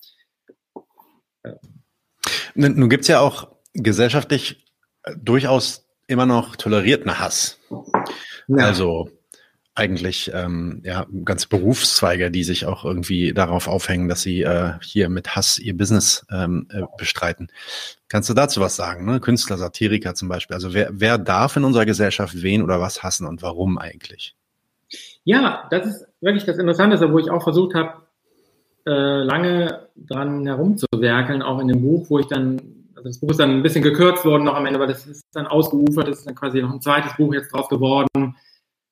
äh. Nun gibt es ja auch gesellschaftlich äh, durchaus immer noch tolerierten Hass. Ja. Also eigentlich ähm, ja ganze Berufszweige, die sich auch irgendwie darauf aufhängen, dass sie äh, hier mit Hass ihr Business ähm, äh, bestreiten. Kannst du dazu was sagen? Ne? Künstler, Satiriker zum Beispiel. Also wer, wer darf in unserer Gesellschaft wen oder was hassen und warum eigentlich? Ja, das ist wirklich das Interessante, wo ich auch versucht habe, äh, lange dran herumzuwerkeln, auch in dem Buch, wo ich dann, also das Buch ist dann ein bisschen gekürzt worden noch am Ende, aber das ist dann ausgeufert, das ist dann quasi noch ein zweites Buch jetzt draus geworden,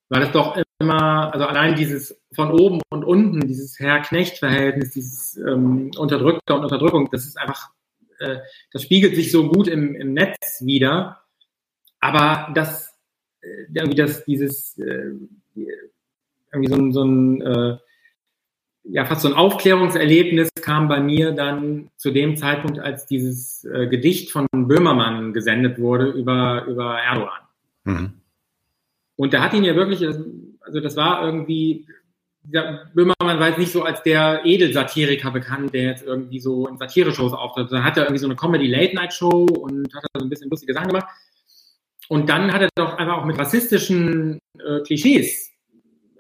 weil es doch immer, also allein dieses von oben und unten, dieses Herr-Knecht-Verhältnis, dieses ähm, Unterdrückter und Unterdrückung, das ist einfach, äh, das spiegelt sich so gut im, im Netz wieder, aber das, äh, irgendwie das, dieses, äh, irgendwie so ein, so ein äh, ja, fast so ein Aufklärungserlebnis kam bei mir dann zu dem Zeitpunkt, als dieses äh, Gedicht von Böhmermann gesendet wurde über, über Erdogan. Mhm. Und da hat ihn ja wirklich, also das war irgendwie, dieser Böhmermann war jetzt nicht so als der Edelsatiriker bekannt, der jetzt irgendwie so in Satire-Shows auftritt. Da hat er irgendwie so eine Comedy-Late-Night-Show und hat da so ein bisschen lustige Sachen gemacht. Und dann hat er doch einfach auch mit rassistischen äh, Klischees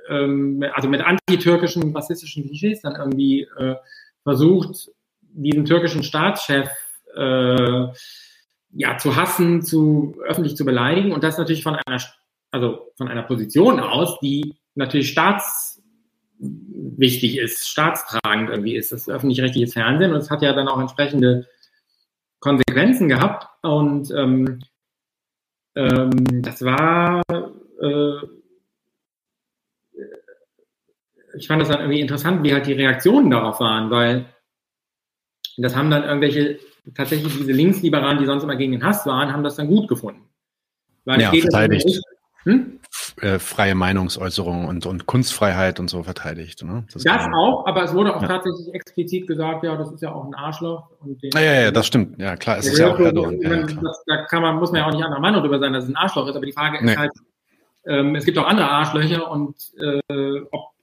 ähm, also mit antitürkischen, rassistischen Klischees dann irgendwie äh, versucht, diesen türkischen Staatschef äh, ja zu hassen, zu öffentlich zu beleidigen. Und das natürlich von einer, also von einer Position aus, die natürlich staatswichtig ist, staatstragend irgendwie ist, das öffentlich-rechtliches Fernsehen und es hat ja dann auch entsprechende Konsequenzen gehabt. Und ähm, ähm, das war äh, ich fand das dann irgendwie interessant, wie halt die Reaktionen darauf waren, weil das haben dann irgendwelche, tatsächlich diese Linksliberalen, die sonst immer gegen den Hass waren, haben das dann gut gefunden. Weil ja, verteidigt. Hm? Äh, freie Meinungsäußerung und, und Kunstfreiheit und so verteidigt. Ne? Das, das auch, aber es wurde auch ja. tatsächlich explizit gesagt, ja, das ist ja auch ein Arschloch. Ja, ja, ja, das stimmt. Ja, klar, es ist ja auch Erdogan. Ja, das, da kann man, muss man ja auch nicht anderer Meinung darüber sein, dass es ein Arschloch ist, aber die Frage nee. ist halt, ähm, es gibt auch andere Arschlöcher und äh, ob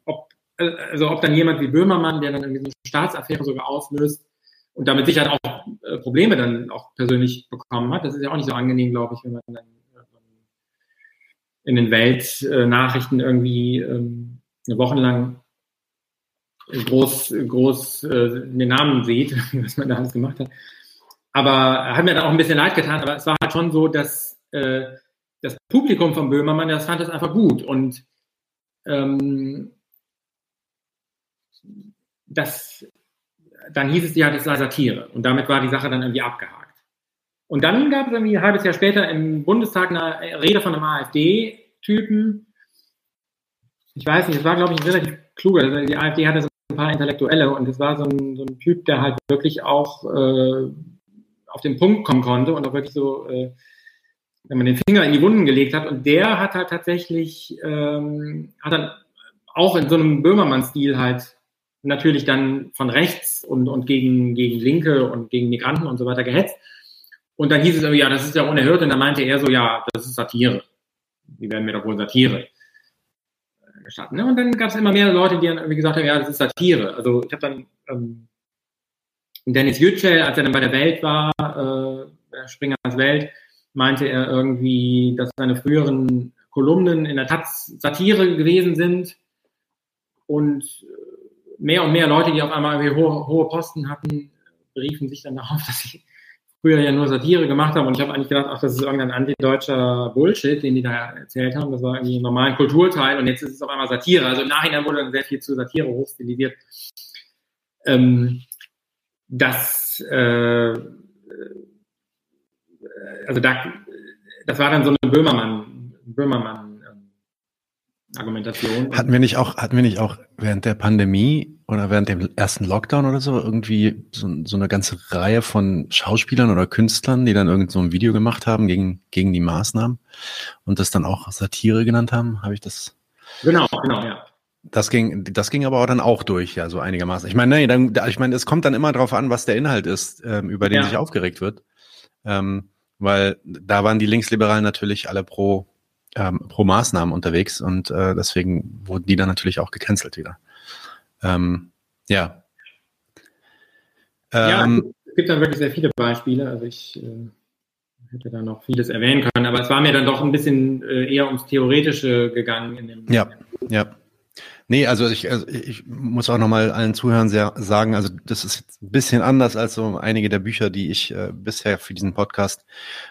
also ob dann jemand wie Böhmermann, der dann irgendwie so eine Staatsaffäre sogar auslöst und damit sicher auch äh, Probleme dann auch persönlich bekommen hat, das ist ja auch nicht so angenehm, glaube ich, wenn man dann äh, in den Weltnachrichten irgendwie ähm, eine Woche lang groß, groß äh, den Namen sieht, [LAUGHS] was man da alles gemacht hat. Aber hat mir dann auch ein bisschen leid getan, aber es war halt schon so, dass äh, das Publikum von Böhmermann, das fand das einfach gut. Und ähm, das, dann hieß es ja, das sei Satire. Und damit war die Sache dann irgendwie abgehakt. Und dann gab es irgendwie ein halbes Jahr später im Bundestag eine Rede von einem AfD-Typen. Ich weiß nicht, es war, glaube ich, ein relativ kluger. Die AfD hatte so ein paar Intellektuelle und es war so ein, so ein Typ, der halt wirklich auch äh, auf den Punkt kommen konnte und auch wirklich so, äh, wenn man den Finger in die Wunden gelegt hat. Und der hat halt tatsächlich, ähm, hat dann auch in so einem Böhmermann-Stil halt natürlich dann von rechts und, und gegen, gegen Linke und gegen Migranten und so weiter gehetzt. Und dann hieß es irgendwie, ja, das ist ja unerhört. Und dann meinte er so, ja, das ist Satire. Die werden mir doch wohl Satire gestatten. Ne? Und dann gab es immer mehr Leute, die dann irgendwie gesagt haben, ja, das ist Satire. Also ich habe dann ähm, Dennis Yücel, als er dann bei der Welt war, äh, Springers Welt, meinte er irgendwie, dass seine früheren Kolumnen in der Taz Satire gewesen sind und mehr und mehr Leute, die auf einmal hohe, hohe Posten hatten, beriefen sich dann [LAUGHS] darauf, dass sie früher ja nur Satire gemacht haben und ich habe eigentlich gedacht, ach, das ist irgendein antideutscher Bullshit, den die da erzählt haben. Das war irgendwie ein normaler Kulturteil und jetzt ist es auf einmal Satire. Also im Nachhinein wurde dann sehr viel zu Satire hochstilisiert. Ähm, das, äh, also da, das war dann so eine Böhmermann, Böhmermann ähm. Hatten wir nicht auch, hatten wir nicht auch während der Pandemie oder während dem ersten Lockdown oder so irgendwie so, so eine ganze Reihe von Schauspielern oder Künstlern, die dann irgend so ein Video gemacht haben gegen, gegen die Maßnahmen und das dann auch Satire genannt haben? Habe ich das? Genau, genau, ja. Das ging, das ging aber auch dann auch durch, ja, so einigermaßen. Ich meine, nee, dann, ich meine, es kommt dann immer darauf an, was der Inhalt ist, ähm, über den ja. sich aufgeregt wird. Ähm, weil da waren die Linksliberalen natürlich alle pro, ähm, pro Maßnahmen unterwegs und äh, deswegen wurden die dann natürlich auch gecancelt wieder. Ähm, ja. ja, ähm, es gibt da wirklich sehr viele Beispiele. Also ich äh, hätte da noch vieles erwähnen können, aber es war mir dann doch ein bisschen äh, eher ums Theoretische gegangen. In dem, ja, ja. Nee, also ich, also ich muss auch nochmal allen Zuhörern sehr sagen, also das ist ein bisschen anders als so einige der Bücher, die ich äh, bisher für diesen Podcast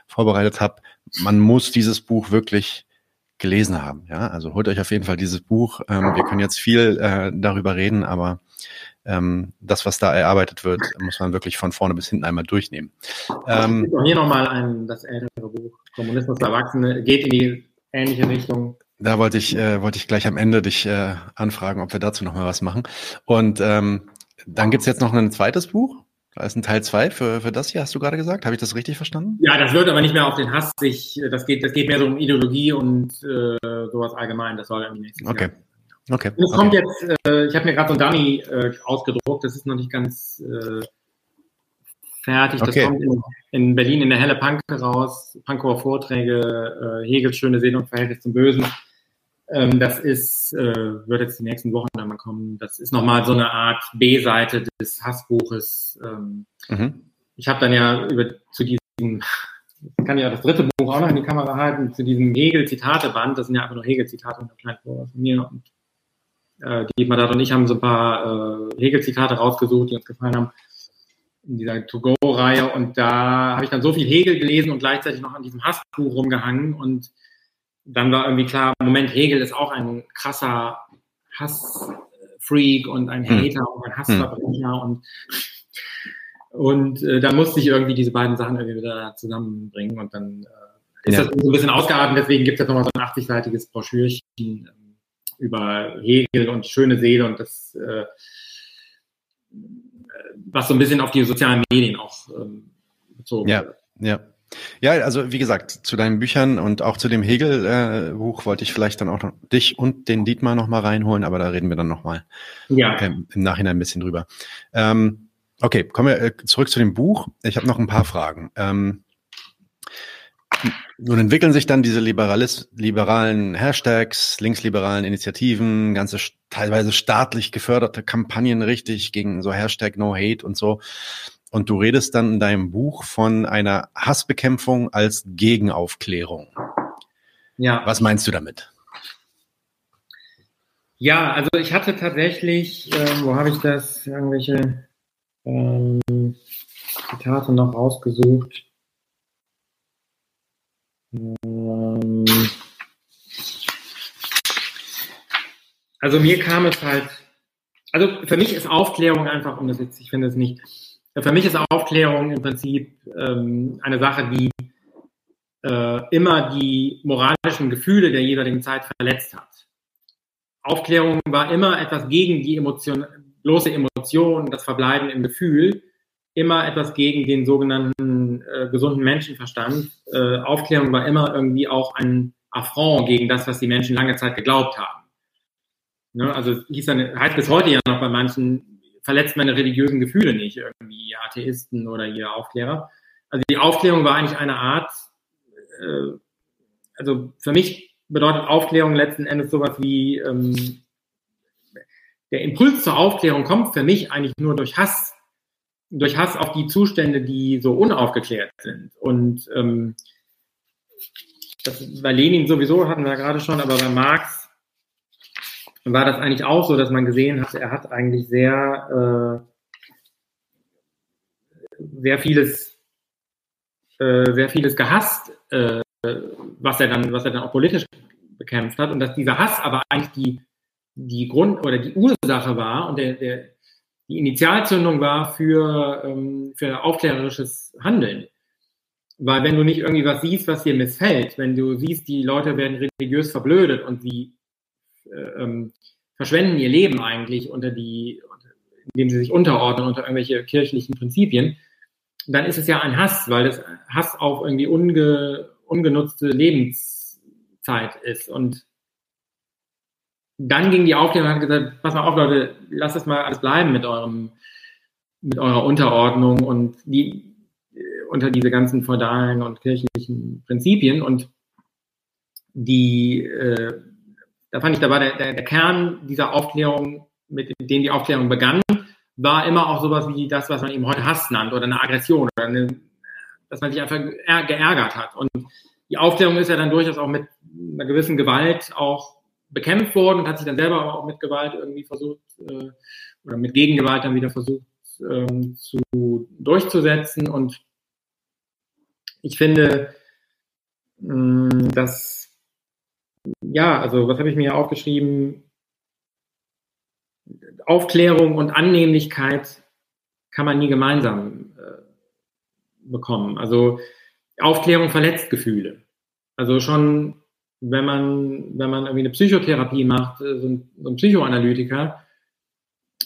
vorbereitet habe. Man muss dieses Buch wirklich gelesen haben. Ja, also holt euch auf jeden Fall dieses Buch. Ähm, wir können jetzt viel äh, darüber reden, aber ähm, das, was da erarbeitet wird, muss man wirklich von vorne bis hinten einmal durchnehmen. Ähm, hier nochmal ein, das ältere Buch, Kommunismus für Erwachsene, geht in die ähnliche Richtung. Da wollte ich, äh, wollte ich gleich am Ende dich äh, anfragen, ob wir dazu noch mal was machen. Und ähm, dann gibt's jetzt noch ein zweites Buch. Da ist ein Teil zwei für, für das hier, hast du gerade gesagt? Habe ich das richtig verstanden? Ja, das wird aber nicht mehr auf den Hass sich, das geht, das geht mehr so um Ideologie und äh, sowas allgemein. Das soll irgendwie nächstes okay. Jahr. Okay. Und es okay. kommt jetzt, äh, ich habe mir gerade so ein Dummy äh, ausgedruckt, das ist noch nicht ganz äh, fertig. Das okay. kommt in, in, Berlin in der Helle Punk raus. Pankower Vorträge, äh, Hegels schöne Seele und Verhältnis zum Bösen. Ähm, das ist, äh, wird jetzt die nächsten Wochen dann mal kommen. Das ist nochmal so eine Art B-Seite des Hassbuches. Ähm, mhm. Ich habe dann ja über zu diesem, kann ja das dritte Buch auch noch in die Kamera halten, zu diesem Hegel-Zitate-Band. Das sind ja einfach nur Hegel-Zitate und ein kleines von mir. Und äh, die Madat und ich haben so ein paar äh, Hegel-Zitate rausgesucht, die uns gefallen haben in dieser To-Go-Reihe und da habe ich dann so viel Hegel gelesen und gleichzeitig noch an diesem Hassbuch rumgehangen und dann war irgendwie klar, Moment, Hegel ist auch ein krasser Hassfreak und ein hm. Hater hm. und ein Hassverbrecher hm. und und äh, da musste ich irgendwie diese beiden Sachen irgendwie wieder zusammenbringen und dann äh, ist ja. das so ein bisschen ausgeartet, deswegen gibt es jetzt nochmal so ein 80-seitiges Broschürchen äh, über Hegel und schöne Seele und das äh, was so ein bisschen auf die sozialen Medien auch ähm, bezogen ja, wird. Ja, ja, also wie gesagt, zu deinen Büchern und auch zu dem Hegel-Buch äh, wollte ich vielleicht dann auch noch dich und den Dietmar nochmal reinholen, aber da reden wir dann nochmal ja. äh, im Nachhinein ein bisschen drüber. Ähm, okay, kommen wir äh, zurück zu dem Buch. Ich habe noch ein paar Fragen. Ähm, nun entwickeln sich dann diese Liberalis liberalen Hashtags, linksliberalen Initiativen, ganze teilweise staatlich geförderte Kampagnen richtig gegen so Hashtag No Hate und so. Und du redest dann in deinem Buch von einer Hassbekämpfung als Gegenaufklärung. Ja. Was meinst du damit? Ja, also ich hatte tatsächlich, äh, wo habe ich das, irgendwelche ähm, Zitate noch rausgesucht. Ähm, also mir kam es halt, also für mich ist Aufklärung einfach, und das jetzt, ich finde es nicht, für mich ist Aufklärung im Prinzip ähm, eine Sache, die äh, immer die moralischen Gefühle der jeweiligen Zeit verletzt hat. Aufklärung war immer etwas gegen die Emotion, bloße Emotion, das Verbleiben im Gefühl, immer etwas gegen den sogenannten äh, gesunden Menschenverstand. Äh, Aufklärung war immer irgendwie auch ein Affront gegen das, was die Menschen lange Zeit geglaubt haben. Ne? Also hieß dann, heißt bis heute ja noch bei manchen, verletzt meine religiösen Gefühle nicht, irgendwie Atheisten oder ihr Aufklärer. Also die Aufklärung war eigentlich eine Art, äh, also für mich bedeutet Aufklärung letzten Endes sowas wie, ähm, der Impuls zur Aufklärung kommt für mich eigentlich nur durch Hass, durch Hass auf die Zustände, die so unaufgeklärt sind. Und ähm, das, bei Lenin sowieso hatten wir gerade schon, aber bei Marx war das eigentlich auch so, dass man gesehen hat, er hat eigentlich sehr, äh, sehr vieles, äh, sehr vieles gehasst, äh, was er dann, was er dann auch politisch bekämpft hat und dass dieser Hass aber eigentlich die, die Grund oder die Ursache war und der, der, die Initialzündung war für, ähm, für aufklärerisches Handeln. Weil wenn du nicht irgendwie was siehst, was dir missfällt, wenn du siehst, die Leute werden religiös verblödet und sie ähm, verschwenden ihr Leben eigentlich unter die, indem sie sich unterordnen unter irgendwelche kirchlichen Prinzipien, dann ist es ja ein Hass, weil das Hass auf irgendwie unge, ungenutzte Lebenszeit ist. Und dann ging die Aufklärung und hat gesagt, pass mal auf, Leute, lasst es mal alles bleiben mit eurem, mit eurer Unterordnung und die, unter diese ganzen feudalen und kirchlichen Prinzipien und die, äh, da fand ich, da war der, der, der Kern dieser Aufklärung, mit dem die Aufklärung begann, war immer auch sowas wie das, was man eben heute Hass nannt oder eine Aggression oder eine, dass man sich einfach geärgert hat. Und die Aufklärung ist ja dann durchaus auch mit einer gewissen Gewalt auch bekämpft worden und hat sich dann selber auch mit Gewalt irgendwie versucht äh, oder mit Gegengewalt dann wieder versucht ähm, zu durchzusetzen und ich finde, mm, dass, ja, also was habe ich mir aufgeschrieben? Aufklärung und Annehmlichkeit kann man nie gemeinsam äh, bekommen. Also Aufklärung verletzt Gefühle. Also schon, wenn man, wenn man irgendwie eine Psychotherapie macht, äh, so ein, so ein Psychoanalytiker,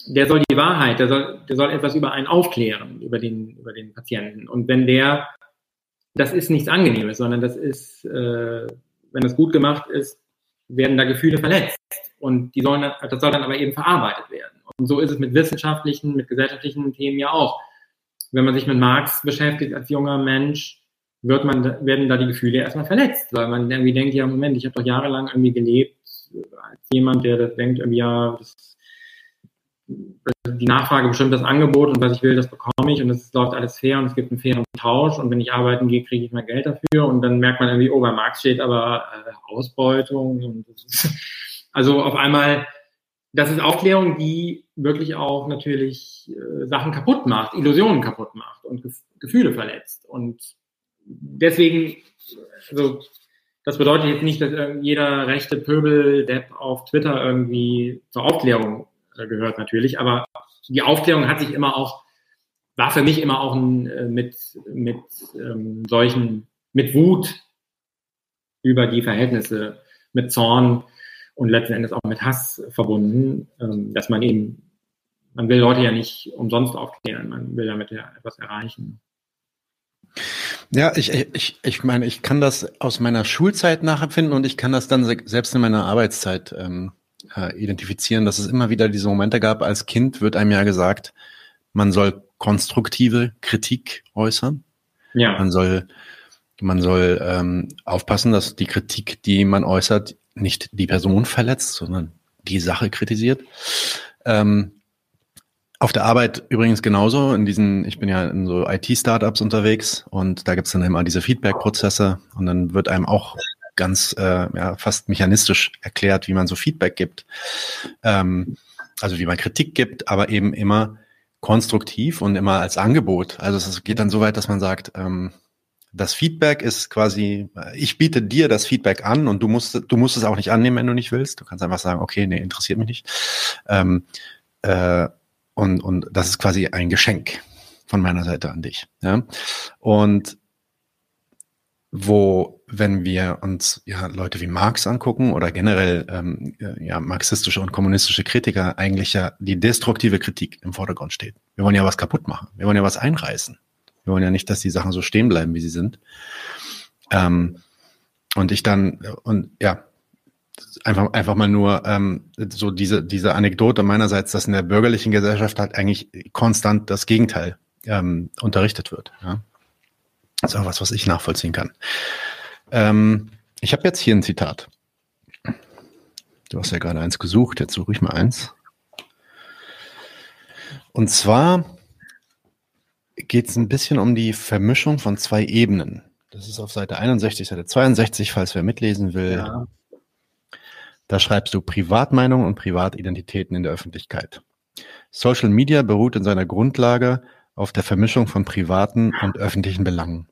der soll die Wahrheit, der soll, der soll etwas über einen aufklären, über den, über den Patienten. Und wenn der das ist nichts Angenehmes, sondern das ist, äh, wenn das gut gemacht ist, werden da Gefühle verletzt. Und die sollen, das soll dann aber eben verarbeitet werden. Und so ist es mit wissenschaftlichen, mit gesellschaftlichen Themen ja auch. Wenn man sich mit Marx beschäftigt als junger Mensch, wird man, werden da die Gefühle erstmal verletzt, weil man irgendwie denkt, ja, Moment, ich habe doch jahrelang irgendwie gelebt als jemand, der das denkt, irgendwie, ja, das die Nachfrage bestimmt das Angebot und was ich will, das bekomme ich und es läuft alles fair und es gibt einen fairen Tausch und wenn ich arbeiten gehe, kriege ich mehr Geld dafür und dann merkt man irgendwie, oh, bei Marx steht aber äh, Ausbeutung und [LAUGHS] also auf einmal, das ist Aufklärung, die wirklich auch natürlich äh, Sachen kaputt macht, Illusionen kaputt macht und Gef Gefühle verletzt und deswegen, also das bedeutet jetzt nicht, dass jeder rechte Pöbel-Depp auf Twitter irgendwie zur Aufklärung gehört natürlich, aber die Aufklärung hat sich immer auch, war für mich immer auch ein, äh, mit, mit ähm, solchen, mit Wut über die Verhältnisse, mit Zorn und letzten Endes auch mit Hass verbunden, ähm, dass man eben, man will Leute ja nicht umsonst aufklären, man will damit ja etwas erreichen. Ja, ich, ich, ich meine, ich kann das aus meiner Schulzeit nachempfinden und ich kann das dann selbst in meiner Arbeitszeit ähm, äh, identifizieren, dass es immer wieder diese Momente gab. Als Kind wird einem ja gesagt, man soll konstruktive Kritik äußern. Ja. Man soll, man soll ähm, aufpassen, dass die Kritik, die man äußert, nicht die Person verletzt, sondern die Sache kritisiert. Ähm, auf der Arbeit übrigens genauso. In diesen, ich bin ja in so IT-Startups unterwegs und da gibt's dann immer diese Feedback-Prozesse und dann wird einem auch ganz äh, ja, fast mechanistisch erklärt, wie man so Feedback gibt. Ähm, also wie man Kritik gibt, aber eben immer konstruktiv und immer als Angebot. Also es geht dann so weit, dass man sagt, ähm, das Feedback ist quasi, ich biete dir das Feedback an und du musst, du musst es auch nicht annehmen, wenn du nicht willst. Du kannst einfach sagen, okay, nee, interessiert mich nicht. Ähm, äh, und, und das ist quasi ein Geschenk von meiner Seite an dich. Ja? Und wo, wenn wir uns ja Leute wie Marx angucken oder generell ähm, ja marxistische und kommunistische Kritiker eigentlich ja die destruktive Kritik im Vordergrund steht. Wir wollen ja was kaputt machen, wir wollen ja was einreißen. Wir wollen ja nicht, dass die Sachen so stehen bleiben, wie sie sind. Ähm, und ich dann, und ja, einfach, einfach mal nur ähm, so diese, diese Anekdote meinerseits, dass in der bürgerlichen Gesellschaft halt eigentlich konstant das Gegenteil ähm, unterrichtet wird. Ja? Das ist auch was, was ich nachvollziehen kann. Ähm, ich habe jetzt hier ein Zitat. Du hast ja gerade eins gesucht, jetzt suche ich mal eins. Und zwar geht es ein bisschen um die Vermischung von zwei Ebenen. Das ist auf Seite 61, Seite 62, falls wer mitlesen will. Ja. Da schreibst du Privatmeinung und Privatidentitäten in der Öffentlichkeit. Social Media beruht in seiner Grundlage auf der Vermischung von privaten und öffentlichen Belangen.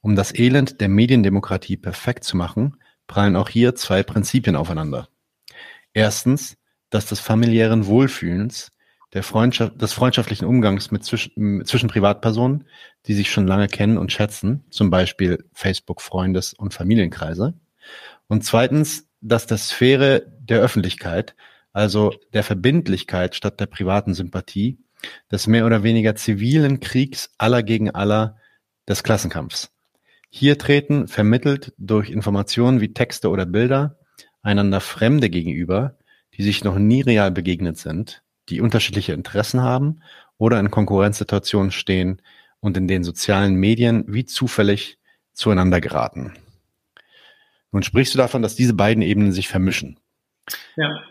Um das Elend der Mediendemokratie perfekt zu machen, prallen auch hier zwei Prinzipien aufeinander. Erstens, dass des familiären Wohlfühlens, der Freundschaft, des freundschaftlichen Umgangs mit zwischen, zwischen Privatpersonen, die sich schon lange kennen und schätzen, zum Beispiel Facebook, Freundes- und Familienkreise. Und zweitens, dass der Sphäre der Öffentlichkeit, also der Verbindlichkeit statt der privaten Sympathie, des mehr oder weniger zivilen Kriegs aller gegen aller des Klassenkampfs. Hier treten, vermittelt durch Informationen wie Texte oder Bilder, einander Fremde gegenüber, die sich noch nie real begegnet sind, die unterschiedliche Interessen haben oder in Konkurrenzsituationen stehen und in den sozialen Medien wie zufällig zueinander geraten. Nun sprichst du davon, dass diese beiden Ebenen sich vermischen. Ja,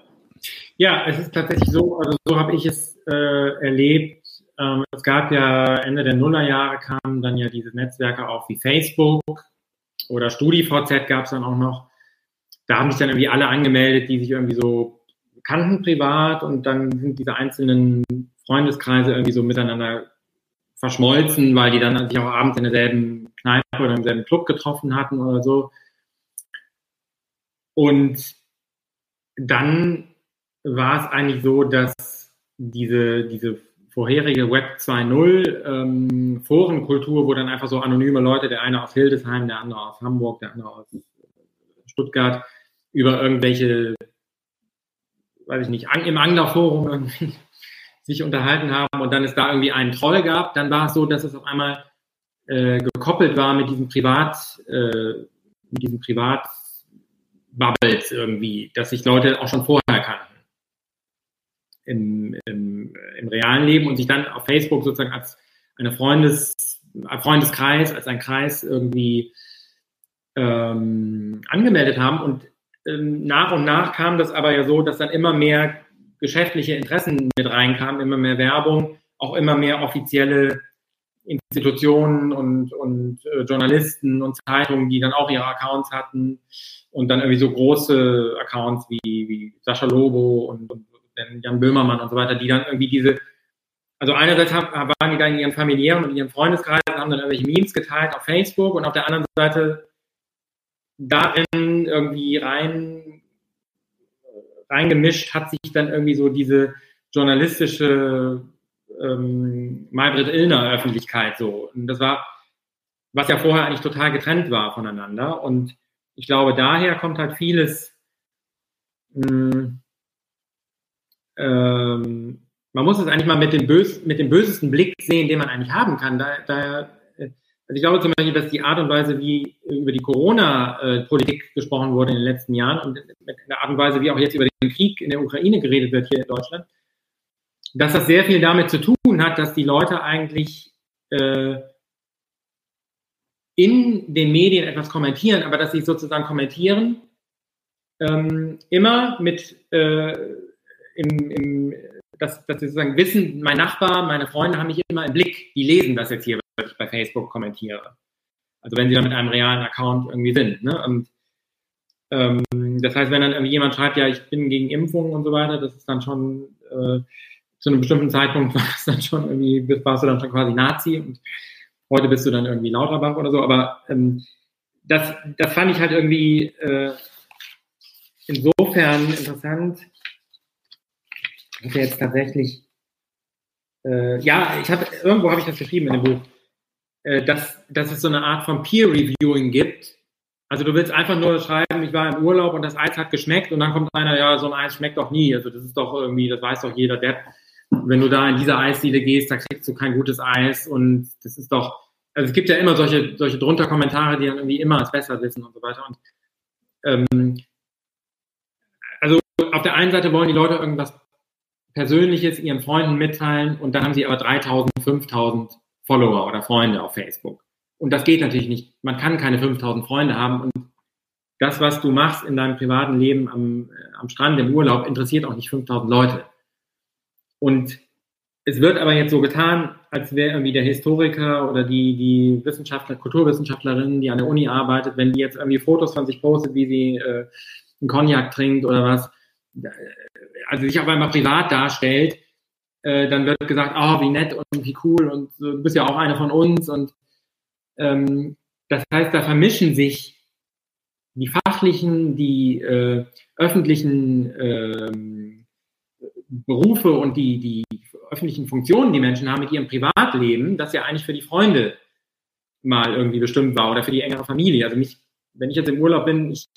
ja es ist tatsächlich so, also so habe ich es äh, erlebt. Ähm, es gab ja Ende der Nullerjahre kamen dann ja diese Netzwerke auf wie Facebook oder StudiVZ gab es dann auch noch. Da haben sich dann irgendwie alle angemeldet, die sich irgendwie so kannten privat und dann sind diese einzelnen Freundeskreise irgendwie so miteinander verschmolzen, weil die dann sich auch abends in derselben Kneipe oder im selben Club getroffen hatten oder so. Und dann war es eigentlich so, dass diese, diese vorherige Web 2.0 ähm, Forenkultur, wo dann einfach so anonyme Leute, der eine aus Hildesheim, der andere aus Hamburg, der andere aus Stuttgart, über irgendwelche, weiß ich nicht, im Anglerforum irgendwie [LAUGHS] sich unterhalten haben und dann es da irgendwie einen Troll gab, dann war es so, dass es auf einmal äh, gekoppelt war mit diesem Privat, äh, mit diesem Privat Bubbles irgendwie, dass sich Leute auch schon vorher kannten. Im, im, im realen Leben und sich dann auf Facebook sozusagen als eine Freundes, ein Freundeskreis, als ein Kreis irgendwie ähm, angemeldet haben. Und ähm, nach und nach kam das aber ja so, dass dann immer mehr geschäftliche Interessen mit reinkamen, immer mehr Werbung, auch immer mehr offizielle Institutionen und, und äh, Journalisten und Zeitungen, die dann auch ihre Accounts hatten und dann irgendwie so große Accounts wie, wie Sascha Lobo und, und Jan Böhmermann und so weiter, die dann irgendwie diese, also einerseits haben, waren die da in ihren familiären und ihren Freundeskreisen, haben dann irgendwelche Memes geteilt auf Facebook und auf der anderen Seite darin irgendwie rein reingemischt hat sich dann irgendwie so diese journalistische ähm, Maybrit Illner Öffentlichkeit so. Und das war, was ja vorher eigentlich total getrennt war voneinander. Und ich glaube, daher kommt halt vieles, mh, hm, ähm, man muss es eigentlich mal mit dem, bös, mit dem bösesten Blick sehen, den man eigentlich haben kann. Da, da, also ich glaube zum Beispiel, dass die Art und Weise, wie über die Corona-Politik gesprochen wurde in den letzten Jahren und mit der Art und Weise, wie auch jetzt über den Krieg in der Ukraine geredet wird hier in Deutschland, dass das sehr viel damit zu tun hat, dass die Leute eigentlich äh, in den Medien etwas kommentieren, aber dass sie sozusagen kommentieren, ähm, immer mit äh, im, im, dass, dass sie sozusagen wissen, mein Nachbar, meine Freunde haben mich immer im Blick, die lesen das jetzt hier, was ich bei Facebook kommentiere. Also wenn sie da mit einem realen Account irgendwie sind. Ne? Und ähm, das heißt, wenn dann irgendwie jemand schreibt, ja, ich bin gegen Impfungen und so weiter, das ist dann schon äh, zu einem bestimmten Zeitpunkt [LAUGHS] war es dann schon irgendwie, warst du dann schon quasi Nazi und heute bist du dann irgendwie Lauterbach oder so, aber ähm, das, das fand ich halt irgendwie äh, insofern interessant, dass er jetzt tatsächlich, äh, ja, ich habe, irgendwo habe ich das geschrieben in dem Buch, äh, dass, dass es so eine Art von Peer-Reviewing gibt. Also du willst einfach nur schreiben, ich war im Urlaub und das Eis hat geschmeckt und dann kommt einer, ja, so ein Eis schmeckt doch nie. Also das ist doch irgendwie, das weiß doch jeder, der wenn du da in diese Eisdiele gehst, da kriegst du kein gutes Eis und das ist doch, also es gibt ja immer solche, solche drunter Kommentare, die dann irgendwie immer es besser wissen und so weiter. Und ähm, also auf der einen Seite wollen die Leute irgendwas Persönliches ihren Freunden mitteilen und dann haben sie aber 3000, 5000 Follower oder Freunde auf Facebook. Und das geht natürlich nicht. Man kann keine 5000 Freunde haben und das, was du machst in deinem privaten Leben am, äh, am Strand, im Urlaub, interessiert auch nicht 5000 Leute. Und es wird aber jetzt so getan, als wäre irgendwie der Historiker oder die, die Wissenschaftler, Kulturwissenschaftlerin, die an der Uni arbeitet, wenn die jetzt irgendwie Fotos von sich postet, wie sie äh, einen Cognac trinkt oder was, also sich auf einmal privat darstellt, äh, dann wird gesagt, oh, wie nett und wie cool und du bist ja auch einer von uns und ähm, das heißt, da vermischen sich die fachlichen, die äh, öffentlichen äh, Berufe und die, die öffentlichen Funktionen, die Menschen haben mit ihrem Privatleben, das ja eigentlich für die Freunde mal irgendwie bestimmt war oder für die engere Familie. Also mich, wenn ich jetzt im Urlaub bin, ich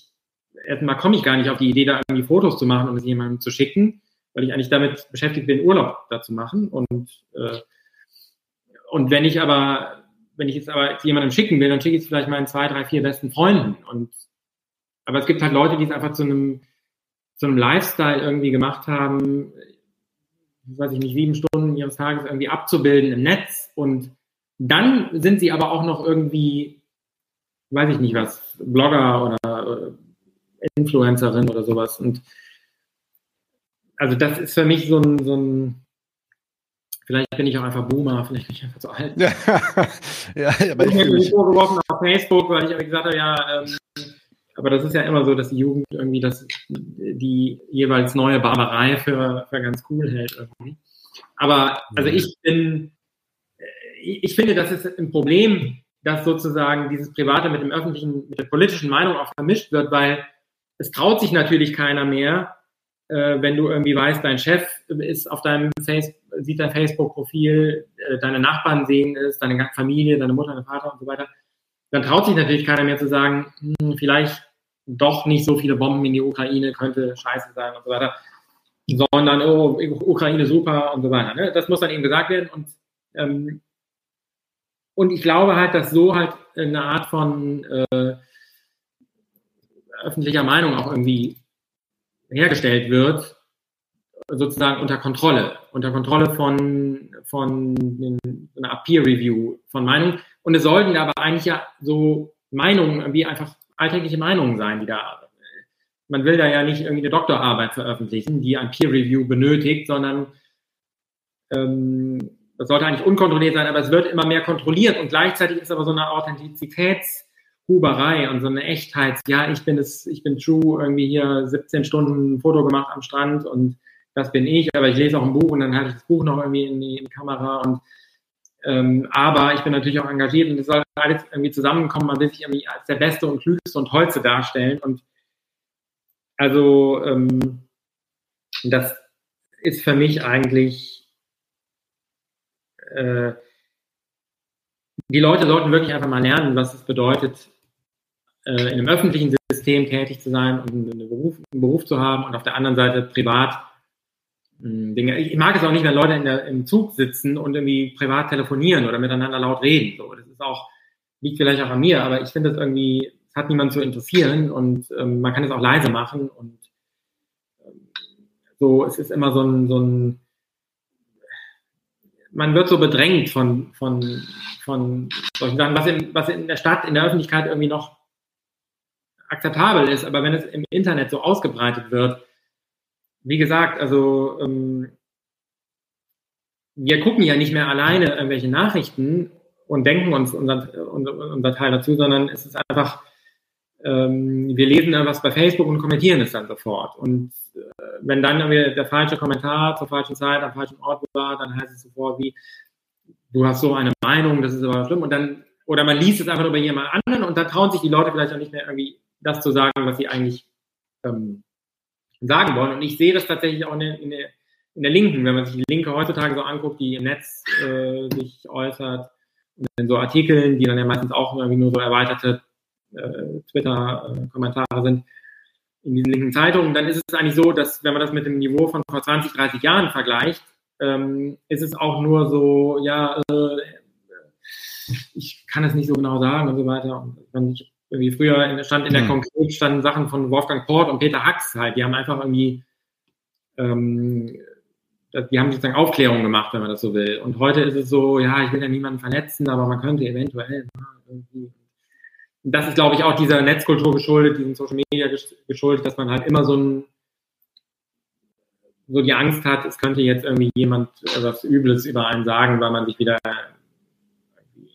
erstmal komme ich gar nicht auf die Idee, da irgendwie Fotos zu machen und es jemandem zu schicken, weil ich eigentlich damit beschäftigt bin, Urlaub da zu machen. Und, äh, und wenn ich aber, wenn ich jetzt aber jemandem schicken will, dann schicke ich es vielleicht meinen zwei, drei, vier besten Freunden. Und aber es gibt halt Leute, die es einfach zu einem, zu einem Lifestyle irgendwie gemacht haben, weiß ich nicht, sieben Stunden ihres Tages irgendwie abzubilden im Netz und dann sind sie aber auch noch irgendwie, weiß ich nicht was, Blogger oder äh, Influencerin oder sowas. Und also das ist für mich so ein, so ein vielleicht bin ich auch einfach Boomer, vielleicht bin ich einfach zu alt. ja, [LAUGHS] ja, aber ich, ich mich vorgeworfen auf Facebook, weil ich gesagt habe, ja, ähm, aber das ist ja immer so, dass die Jugend irgendwie das, die jeweils neue Barbarei für, für ganz cool hält irgendwie. Aber also ich bin, ich finde, das ist ein Problem, dass sozusagen dieses Private mit dem öffentlichen, mit der politischen Meinung auch vermischt wird, weil es traut sich natürlich keiner mehr, äh, wenn du irgendwie weißt, dein Chef ist auf deinem Face, sieht dein Facebook-Profil, äh, deine Nachbarn sehen es, deine Familie, deine Mutter, dein Vater und so weiter, dann traut sich natürlich keiner mehr zu sagen, hm, vielleicht doch nicht so viele Bomben in die Ukraine könnte scheiße sein und so weiter, sondern oh, Ukraine super und so weiter. Ne? Das muss dann eben gesagt werden und ähm, und ich glaube halt, dass so halt eine Art von äh, öffentlicher Meinung auch irgendwie hergestellt wird, sozusagen unter Kontrolle, unter Kontrolle von, von einer Peer Review von Meinung. Und es sollten aber eigentlich ja so Meinungen, wie einfach alltägliche Meinungen sein, die da, man will da ja nicht irgendwie eine Doktorarbeit veröffentlichen, die ein Peer Review benötigt, sondern ähm, das sollte eigentlich unkontrolliert sein, aber es wird immer mehr kontrolliert und gleichzeitig ist aber so eine Authentizitäts- Huberei und so eine Echtheit, ja, ich bin es, ich bin true, irgendwie hier 17 Stunden ein Foto gemacht am Strand und das bin ich, aber ich lese auch ein Buch und dann halte ich das Buch noch irgendwie in die, in Kamera und ähm, aber ich bin natürlich auch engagiert und es soll alles irgendwie zusammenkommen, man will sich irgendwie als der Beste und Klügste und Holze darstellen und also ähm, das ist für mich eigentlich äh, die Leute sollten wirklich einfach mal lernen, was es bedeutet, äh, in einem öffentlichen System tätig zu sein und einen Beruf, einen Beruf zu haben und auf der anderen Seite privat hm, Dinge. Ich mag es auch nicht, wenn Leute in der, im Zug sitzen und irgendwie privat telefonieren oder miteinander laut reden. So, das ist auch, liegt vielleicht auch an mir, aber ich finde es irgendwie, es hat niemand zu interessieren und ähm, man kann es auch leise machen und ähm, so, es ist immer so ein, so ein man wird so bedrängt von, von, von solchen Sachen, was in, was in der Stadt, in der Öffentlichkeit irgendwie noch akzeptabel ist, aber wenn es im Internet so ausgebreitet wird, wie gesagt, also ähm, wir gucken ja nicht mehr alleine irgendwelche Nachrichten und denken uns unser, unser, unser Teil dazu, sondern es ist einfach, ähm, wir lesen dann was bei Facebook und kommentieren es dann sofort. Und äh, wenn dann irgendwie der falsche Kommentar zur falschen Zeit am falschen Ort war, dann heißt es sofort wie, du hast so eine Meinung, das ist aber schlimm. Und dann, oder man liest es einfach über jemand anderen und dann trauen sich die Leute vielleicht auch nicht mehr irgendwie das zu sagen, was sie eigentlich ähm, sagen wollen. Und ich sehe das tatsächlich auch in der, in der, in der Linken, wenn man sich die Linke heutzutage so anguckt, die im Netz äh, sich äußert, in so Artikeln, die dann ja meistens auch irgendwie nur so erweiterte äh, Twitter-Kommentare sind, in diesen linken Zeitungen, dann ist es eigentlich so, dass wenn man das mit dem Niveau von vor 20, 30 Jahren vergleicht, ähm, ist es auch nur so, ja, äh, ich kann es nicht so genau sagen und so weiter. Und ich irgendwie früher stand in der hm. Konkret standen Sachen von Wolfgang Port und Peter Hacks halt, die haben einfach irgendwie, ähm, die haben sozusagen Aufklärung gemacht, wenn man das so will. Und heute ist es so, ja, ich will ja niemanden verletzen, aber man könnte eventuell irgendwie. Und das ist, glaube ich, auch dieser Netzkultur geschuldet, diesen Social Media geschuldet, dass man halt immer so ein so die Angst hat, es könnte jetzt irgendwie jemand etwas Übles über einen sagen, weil man sich wieder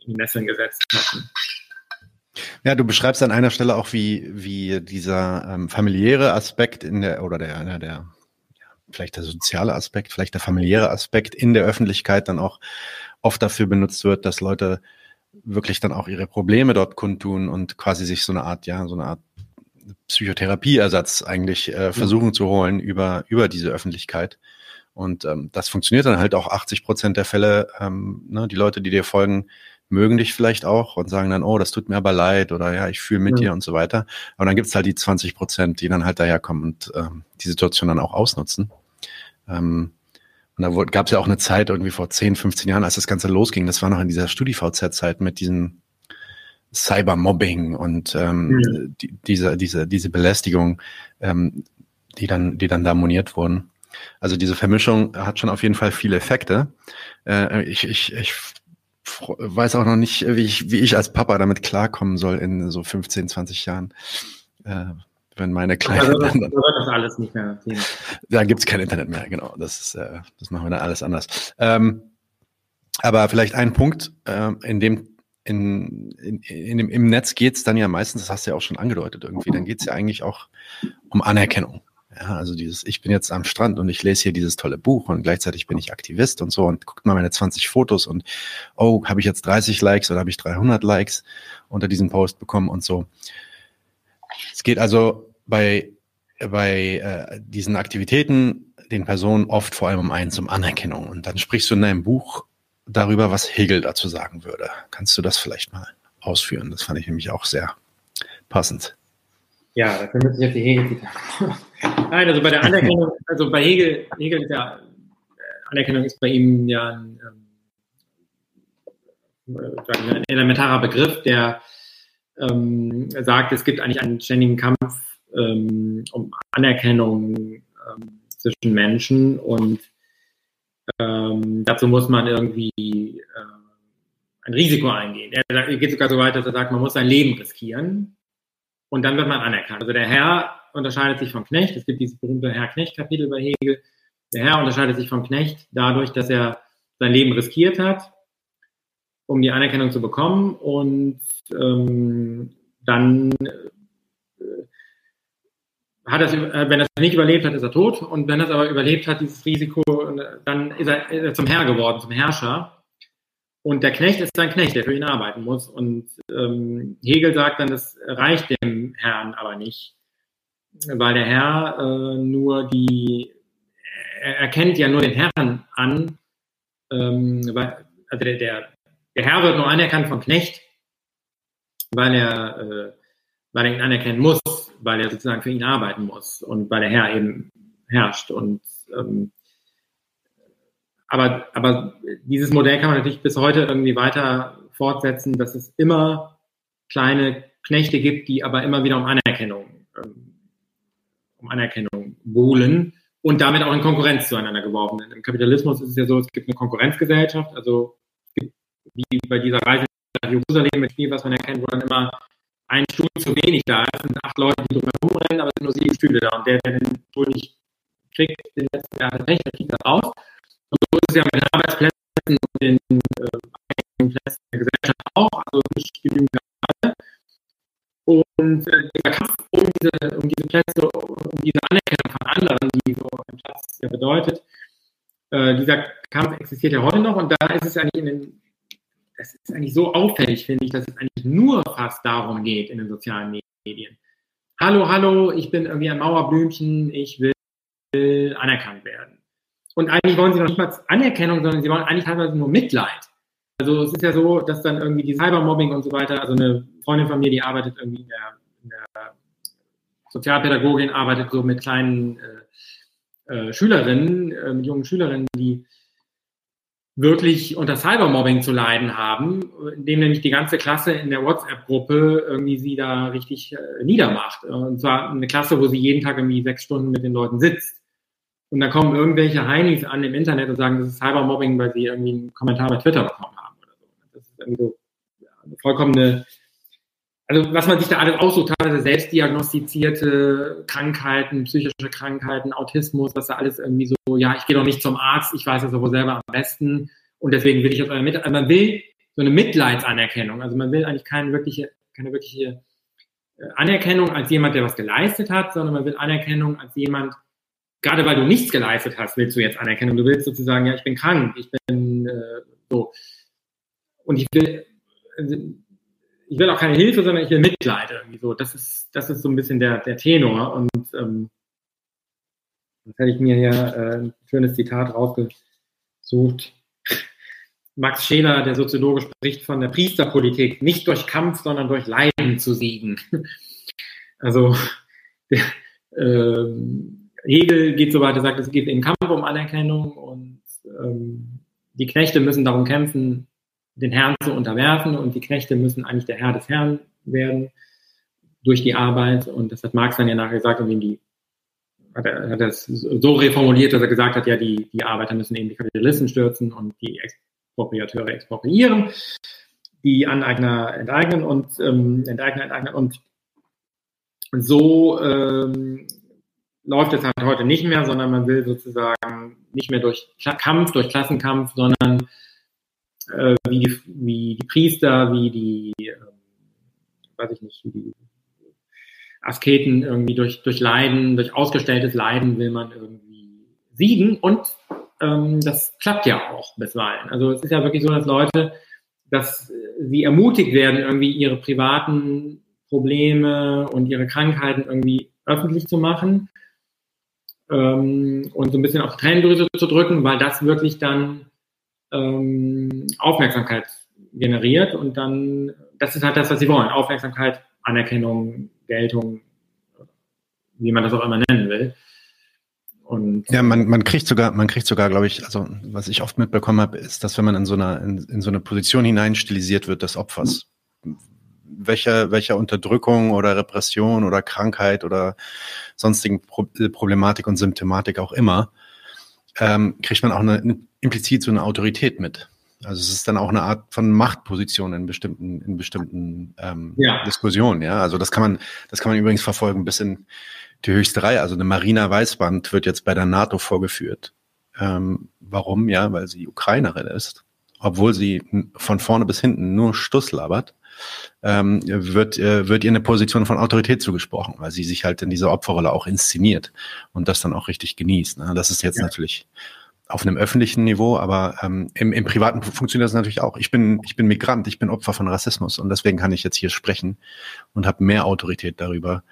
in die Nesseln gesetzt hat. Ja, du beschreibst an einer Stelle auch, wie, wie dieser ähm, familiäre Aspekt in der, oder der, einer der, ja, vielleicht der soziale Aspekt, vielleicht der familiäre Aspekt in der Öffentlichkeit dann auch oft dafür benutzt wird, dass Leute wirklich dann auch ihre Probleme dort kundtun und quasi sich so eine Art, ja, so eine Art Psychotherapieersatz eigentlich äh, versuchen mhm. zu holen über, über diese Öffentlichkeit. Und ähm, das funktioniert dann halt auch 80 Prozent der Fälle. Ähm, ne, die Leute, die dir folgen, mögen dich vielleicht auch und sagen dann, oh, das tut mir aber leid oder ja, ich fühle mit mhm. dir und so weiter. Aber dann gibt's halt die 20 Prozent, die dann halt daherkommen und ähm, die Situation dann auch ausnutzen. Ähm, und da gab es ja auch eine Zeit irgendwie vor 10, 15 Jahren, als das Ganze losging. Das war noch in dieser StudiVZ-Zeit mit diesen Cybermobbing und ähm, mhm. die, diese, diese, diese Belästigung, ähm, die dann, die dann da moniert wurden. Also diese Vermischung hat schon auf jeden Fall viele Effekte. Äh, ich, ich, ich weiß auch noch nicht, wie ich, wie ich als Papa damit klarkommen soll in so 15, 20 Jahren. Äh, wenn meine Kleine. Also das, dann, das alles nicht mehr Thema. Da gibt's kein Internet mehr, genau. Das, ist, äh, das machen wir dann alles anders. Ähm, aber vielleicht ein Punkt, äh, in dem in, in, in dem, im Netz geht's dann ja meistens, das hast du ja auch schon angedeutet irgendwie, dann geht's ja eigentlich auch um Anerkennung. Ja, also dieses, ich bin jetzt am Strand und ich lese hier dieses tolle Buch und gleichzeitig bin ich Aktivist und so und guckt mal meine 20 Fotos und oh, habe ich jetzt 30 Likes oder habe ich 300 Likes unter diesem Post bekommen und so. Es geht also bei, bei äh, diesen Aktivitäten den Personen oft vor allem um eins, um Anerkennung. Und dann sprichst du in deinem Buch darüber, was Hegel dazu sagen würde. Kannst du das vielleicht mal ausführen? Das fand ich nämlich auch sehr passend. Ja, da können wir sich auf die Hegel [LAUGHS] Nein, also bei der Anerkennung, also bei Hegel, Hegel ist ja, äh, Anerkennung ist bei ihm ja ein, ähm, ein elementarer Begriff, der ähm, sagt, es gibt eigentlich einen ständigen Kampf ähm, um Anerkennung ähm, zwischen Menschen und ähm, dazu muss man irgendwie äh, ein Risiko eingehen. Er geht sogar so weit, dass er sagt, man muss sein Leben riskieren und dann wird man anerkannt. Also der Herr unterscheidet sich vom Knecht. Es gibt dieses berühmte Herr-Knecht-Kapitel bei Hegel. Der Herr unterscheidet sich vom Knecht dadurch, dass er sein Leben riskiert hat, um die Anerkennung zu bekommen und ähm, dann hat er, äh, wenn er es nicht überlebt hat, ist er tot. Und wenn er es aber überlebt hat, dieses Risiko, dann ist er, ist er zum Herr geworden, zum Herrscher. Und der Knecht ist sein Knecht, der für ihn arbeiten muss. Und ähm, Hegel sagt dann, das reicht dem Herrn aber nicht, weil der Herr äh, nur die, er erkennt ja nur den Herrn an, ähm, weil, also der, der, der Herr wird nur anerkannt vom Knecht, weil er, äh, weil er ihn anerkennen muss weil er sozusagen für ihn arbeiten muss und weil der Herr eben herrscht. Und ähm, aber, aber dieses Modell kann man natürlich bis heute irgendwie weiter fortsetzen, dass es immer kleine Knechte gibt, die aber immer wieder um Anerkennung, ähm, um Anerkennung buhlen und damit auch in Konkurrenz zueinander geworfen sind. Im Kapitalismus ist es ja so, es gibt eine Konkurrenzgesellschaft, also wie bei dieser Reise nach Jerusalem mit Spiel, was man erkennt, wo dann immer ein Stuhl zu wenig da. Es sind acht Leute, die drumherum rennen, aber es sind nur sieben Stühle da. Und der, der den Stuhl nicht kriegt, den letzten Jahr hat recht, der kriegt das raus. Und so ist es ja mit den Arbeitsplätzen und den äh, Plätzen der Gesellschaft auch. Also nicht genügend. Und äh, dieser Kampf um diese, um diese Plätze, um diese Anerkennung von anderen, die so ein Platz ja bedeutet, äh, dieser Kampf existiert ja heute noch und da ist es eigentlich in den es ist eigentlich so auffällig, finde ich, dass es eigentlich nur fast darum geht in den sozialen Medien. Hallo, hallo, ich bin irgendwie ein Mauerblümchen, ich will, will anerkannt werden. Und eigentlich wollen sie noch nicht mal Anerkennung, sondern sie wollen eigentlich teilweise nur Mitleid. Also es ist ja so, dass dann irgendwie die Cybermobbing und so weiter, also eine Freundin von mir, die arbeitet irgendwie in der, in der Sozialpädagogin, arbeitet so mit kleinen äh, äh, Schülerinnen, äh, mit jungen Schülerinnen, die wirklich unter Cybermobbing zu leiden haben, indem nämlich die ganze Klasse in der WhatsApp-Gruppe irgendwie sie da richtig äh, niedermacht. Und zwar eine Klasse, wo sie jeden Tag irgendwie sechs Stunden mit den Leuten sitzt. Und dann kommen irgendwelche Heinis an im Internet und sagen, das ist Cybermobbing, weil sie irgendwie einen Kommentar bei Twitter bekommen haben oder so. Das ist irgendwie so ja, eine vollkommene also was man sich da alles aussucht, teilweise selbstdiagnostizierte Krankheiten, psychische Krankheiten, Autismus, was da alles irgendwie so, ja, ich gehe doch nicht zum Arzt, ich weiß es aber selber am besten und deswegen will ich auf mit. Also man will so eine Mitleidsanerkennung, also man will eigentlich keine wirkliche, keine wirkliche äh, Anerkennung als jemand, der was geleistet hat, sondern man will Anerkennung als jemand, gerade weil du nichts geleistet hast, willst du jetzt Anerkennung. Du willst sozusagen, ja, ich bin krank, ich bin äh, so. Und ich will, also, ich will auch keine Hilfe, sondern ich will Mitleid irgendwie so. Das ist, das ist so ein bisschen der, der Tenor. Und ähm, jetzt hätte ich mir hier äh, ein schönes Zitat rausgesucht. Max Scheler, der Soziologe, spricht von der Priesterpolitik, nicht durch Kampf, sondern durch Leiden zu siegen. [LAUGHS] Also der, äh, Hegel geht so weit, er sagt, es geht im Kampf um Anerkennung und ähm, die Knechte müssen darum kämpfen, den Herrn zu unterwerfen und die Knechte müssen eigentlich der Herr des Herrn werden durch die Arbeit. Und das hat Marx dann ja nachher gesagt, und die hat er, hat es so reformuliert, dass er gesagt hat, ja, die, die Arbeiter müssen eben die Kapitalisten stürzen und die Expropriateure expropriieren, die Aneigner enteignen und ähm, Enteigner enteignen und so ähm, läuft es halt heute nicht mehr, sondern man will sozusagen nicht mehr durch Kampf, durch Klassenkampf, sondern äh, wie, die, wie die Priester, wie die, äh, weiß ich nicht, wie die Asketen irgendwie durch, durch Leiden, durch ausgestelltes Leiden will man irgendwie siegen und ähm, das klappt ja auch bisweilen. Also es ist ja wirklich so, dass Leute, dass sie ermutigt werden, irgendwie ihre privaten Probleme und ihre Krankheiten irgendwie öffentlich zu machen ähm, und so ein bisschen auf die Tränendrüse zu drücken, weil das wirklich dann ähm, Aufmerksamkeit generiert und dann, das ist halt das, was sie wollen. Aufmerksamkeit, Anerkennung, Geltung, wie man das auch immer nennen will. Und ja, man, man kriegt sogar, man kriegt sogar, glaube ich, also was ich oft mitbekommen habe, ist, dass wenn man in so einer in, in so eine Position hineinstilisiert wird des Opfers, welcher welcher Unterdrückung oder Repression oder Krankheit oder sonstigen Pro Problematik und Symptomatik auch immer, ähm, kriegt man auch eine, eine, implizit so eine Autorität mit. Also es ist dann auch eine Art von Machtposition in bestimmten, in bestimmten ähm, ja. Diskussionen, ja. Also das kann man, das kann man übrigens verfolgen bis in die höchste Reihe. Also eine Marina Weißband wird jetzt bei der NATO vorgeführt. Ähm, warum? Ja, weil sie Ukrainerin ist, obwohl sie von vorne bis hinten nur Stuss labert ähm, wird, äh, wird ihr eine Position von Autorität zugesprochen, weil sie sich halt in dieser Opferrolle auch inszeniert und das dann auch richtig genießt. Ne? Das ist jetzt ja. natürlich auf einem öffentlichen Niveau, aber ähm, im, im Privaten funktioniert das natürlich auch. Ich bin, ich bin Migrant, ich bin Opfer von Rassismus und deswegen kann ich jetzt hier sprechen und habe mehr Autorität darüber,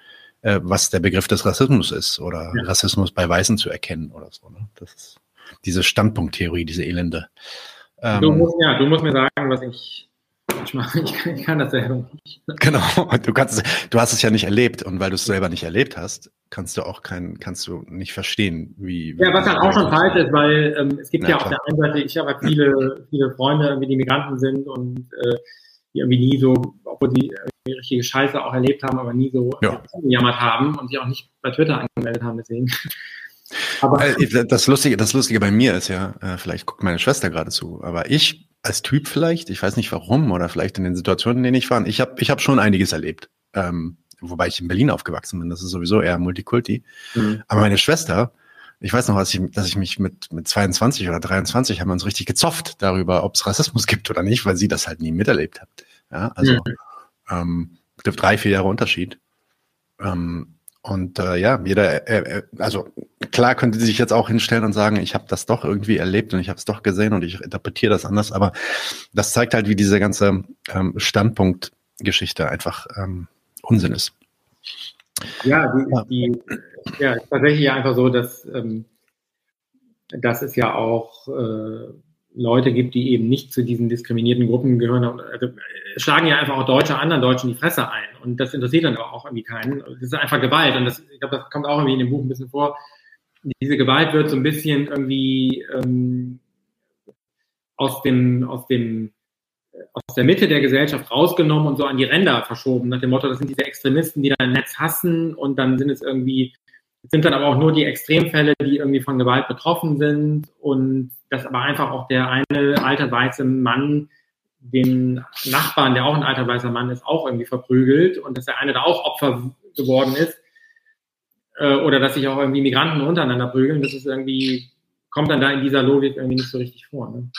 äh, was der Begriff des Rassismus ist oder ja. Rassismus bei Weißen zu erkennen oder so. Ne? Das ist diese Standpunkttheorie, diese Elende. Ähm, du musst, ja, du musst mir sagen, was ich ich, mache, ich, kann, ich kann das selber nicht. [LAUGHS] Genau, du kannst, du hast es ja nicht erlebt und weil du es selber nicht erlebt hast, kannst du auch kein, kannst du nicht verstehen, wie. Ja, was dann auch schon falsch ist, weil ähm, es gibt ja, ja auf der einen Seite, ich habe halt viele, viele Freunde, die Migranten sind und äh, die irgendwie nie so, obwohl die irgendwie richtige Scheiße auch erlebt haben, aber nie so ja. gejammert haben und sich auch nicht bei Twitter angemeldet haben, deswegen. [LAUGHS] Aber äh, das Lustige, das Lustige bei mir ist ja, äh, vielleicht guckt meine Schwester gerade zu, aber ich als Typ vielleicht, ich weiß nicht warum oder vielleicht in den Situationen, in denen ich war, ich habe ich hab schon einiges erlebt. Ähm, wobei ich in Berlin aufgewachsen bin, das ist sowieso eher Multikulti. Mhm. Aber meine Schwester, ich weiß noch, dass ich, dass ich mich mit, mit 22 oder 23 haben wir uns richtig gezofft darüber, ob es Rassismus [LAUGHS] gibt oder nicht, weil sie das halt nie miterlebt hat. Ja, also mhm. ähm, drei, vier Jahre Unterschied. Ähm, und äh, ja, jeder, äh, äh, also klar könnte sie sich jetzt auch hinstellen und sagen, ich habe das doch irgendwie erlebt und ich habe es doch gesehen und ich interpretiere das anders, aber das zeigt halt, wie diese ganze ähm, Standpunktgeschichte einfach ähm, Unsinn ist. Ja, die, die ja, ist tatsächlich ja einfach so, dass, ähm, dass es ja auch äh, Leute gibt, die eben nicht zu diesen diskriminierten Gruppen gehören. Also, schlagen ja einfach auch Deutsche anderen Deutschen die Fresse ein. Und das interessiert dann auch irgendwie keinen. Das ist einfach Gewalt. Und das, ich glaube, das kommt auch irgendwie in dem Buch ein bisschen vor. Diese Gewalt wird so ein bisschen irgendwie ähm, aus dem, aus dem, aus der Mitte der Gesellschaft rausgenommen und so an die Ränder verschoben, nach dem Motto, das sind diese Extremisten, die dann Netz hassen und dann sind es irgendwie, sind dann aber auch nur die Extremfälle, die irgendwie von Gewalt betroffen sind und dass aber einfach auch der eine alte weiße Mann den Nachbarn, der auch ein alter weißer Mann ist, auch irgendwie verprügelt und dass der eine da auch Opfer geworden ist äh, oder dass sich auch irgendwie Migranten untereinander prügeln, das ist irgendwie, kommt dann da in dieser Logik irgendwie nicht so richtig vor. Ne?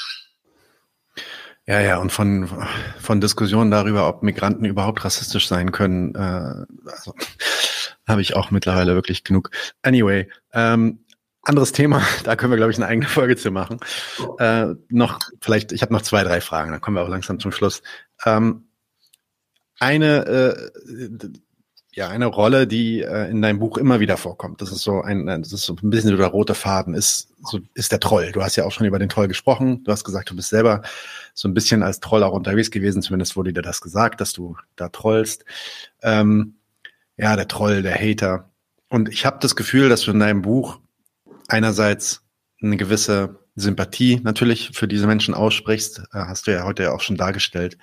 Ja, ja, und von, von Diskussionen darüber, ob Migranten überhaupt rassistisch sein können, äh, also, [LAUGHS] habe ich auch mittlerweile wirklich genug. Anyway, ähm, anderes Thema, [LAUGHS] da können wir, glaube ich, eine eigene Folge zu machen. Äh, noch, vielleicht, ich habe noch zwei, drei Fragen, dann kommen wir auch langsam zum Schluss. Ähm, eine, äh, ja, eine Rolle, die äh, in deinem Buch immer wieder vorkommt. Das ist so ein, das ist so ein bisschen so der rote Faden, ist, so, ist der Troll. Du hast ja auch schon über den Troll gesprochen. Du hast gesagt, du bist selber so ein bisschen als Troll auch unterwegs gewesen. Zumindest wurde dir das gesagt, dass du da trollst. Ähm, ja, der Troll, der Hater. Und ich habe das Gefühl, dass du in deinem Buch einerseits eine gewisse Sympathie natürlich für diese Menschen aussprichst, äh, hast du ja heute auch schon dargestellt.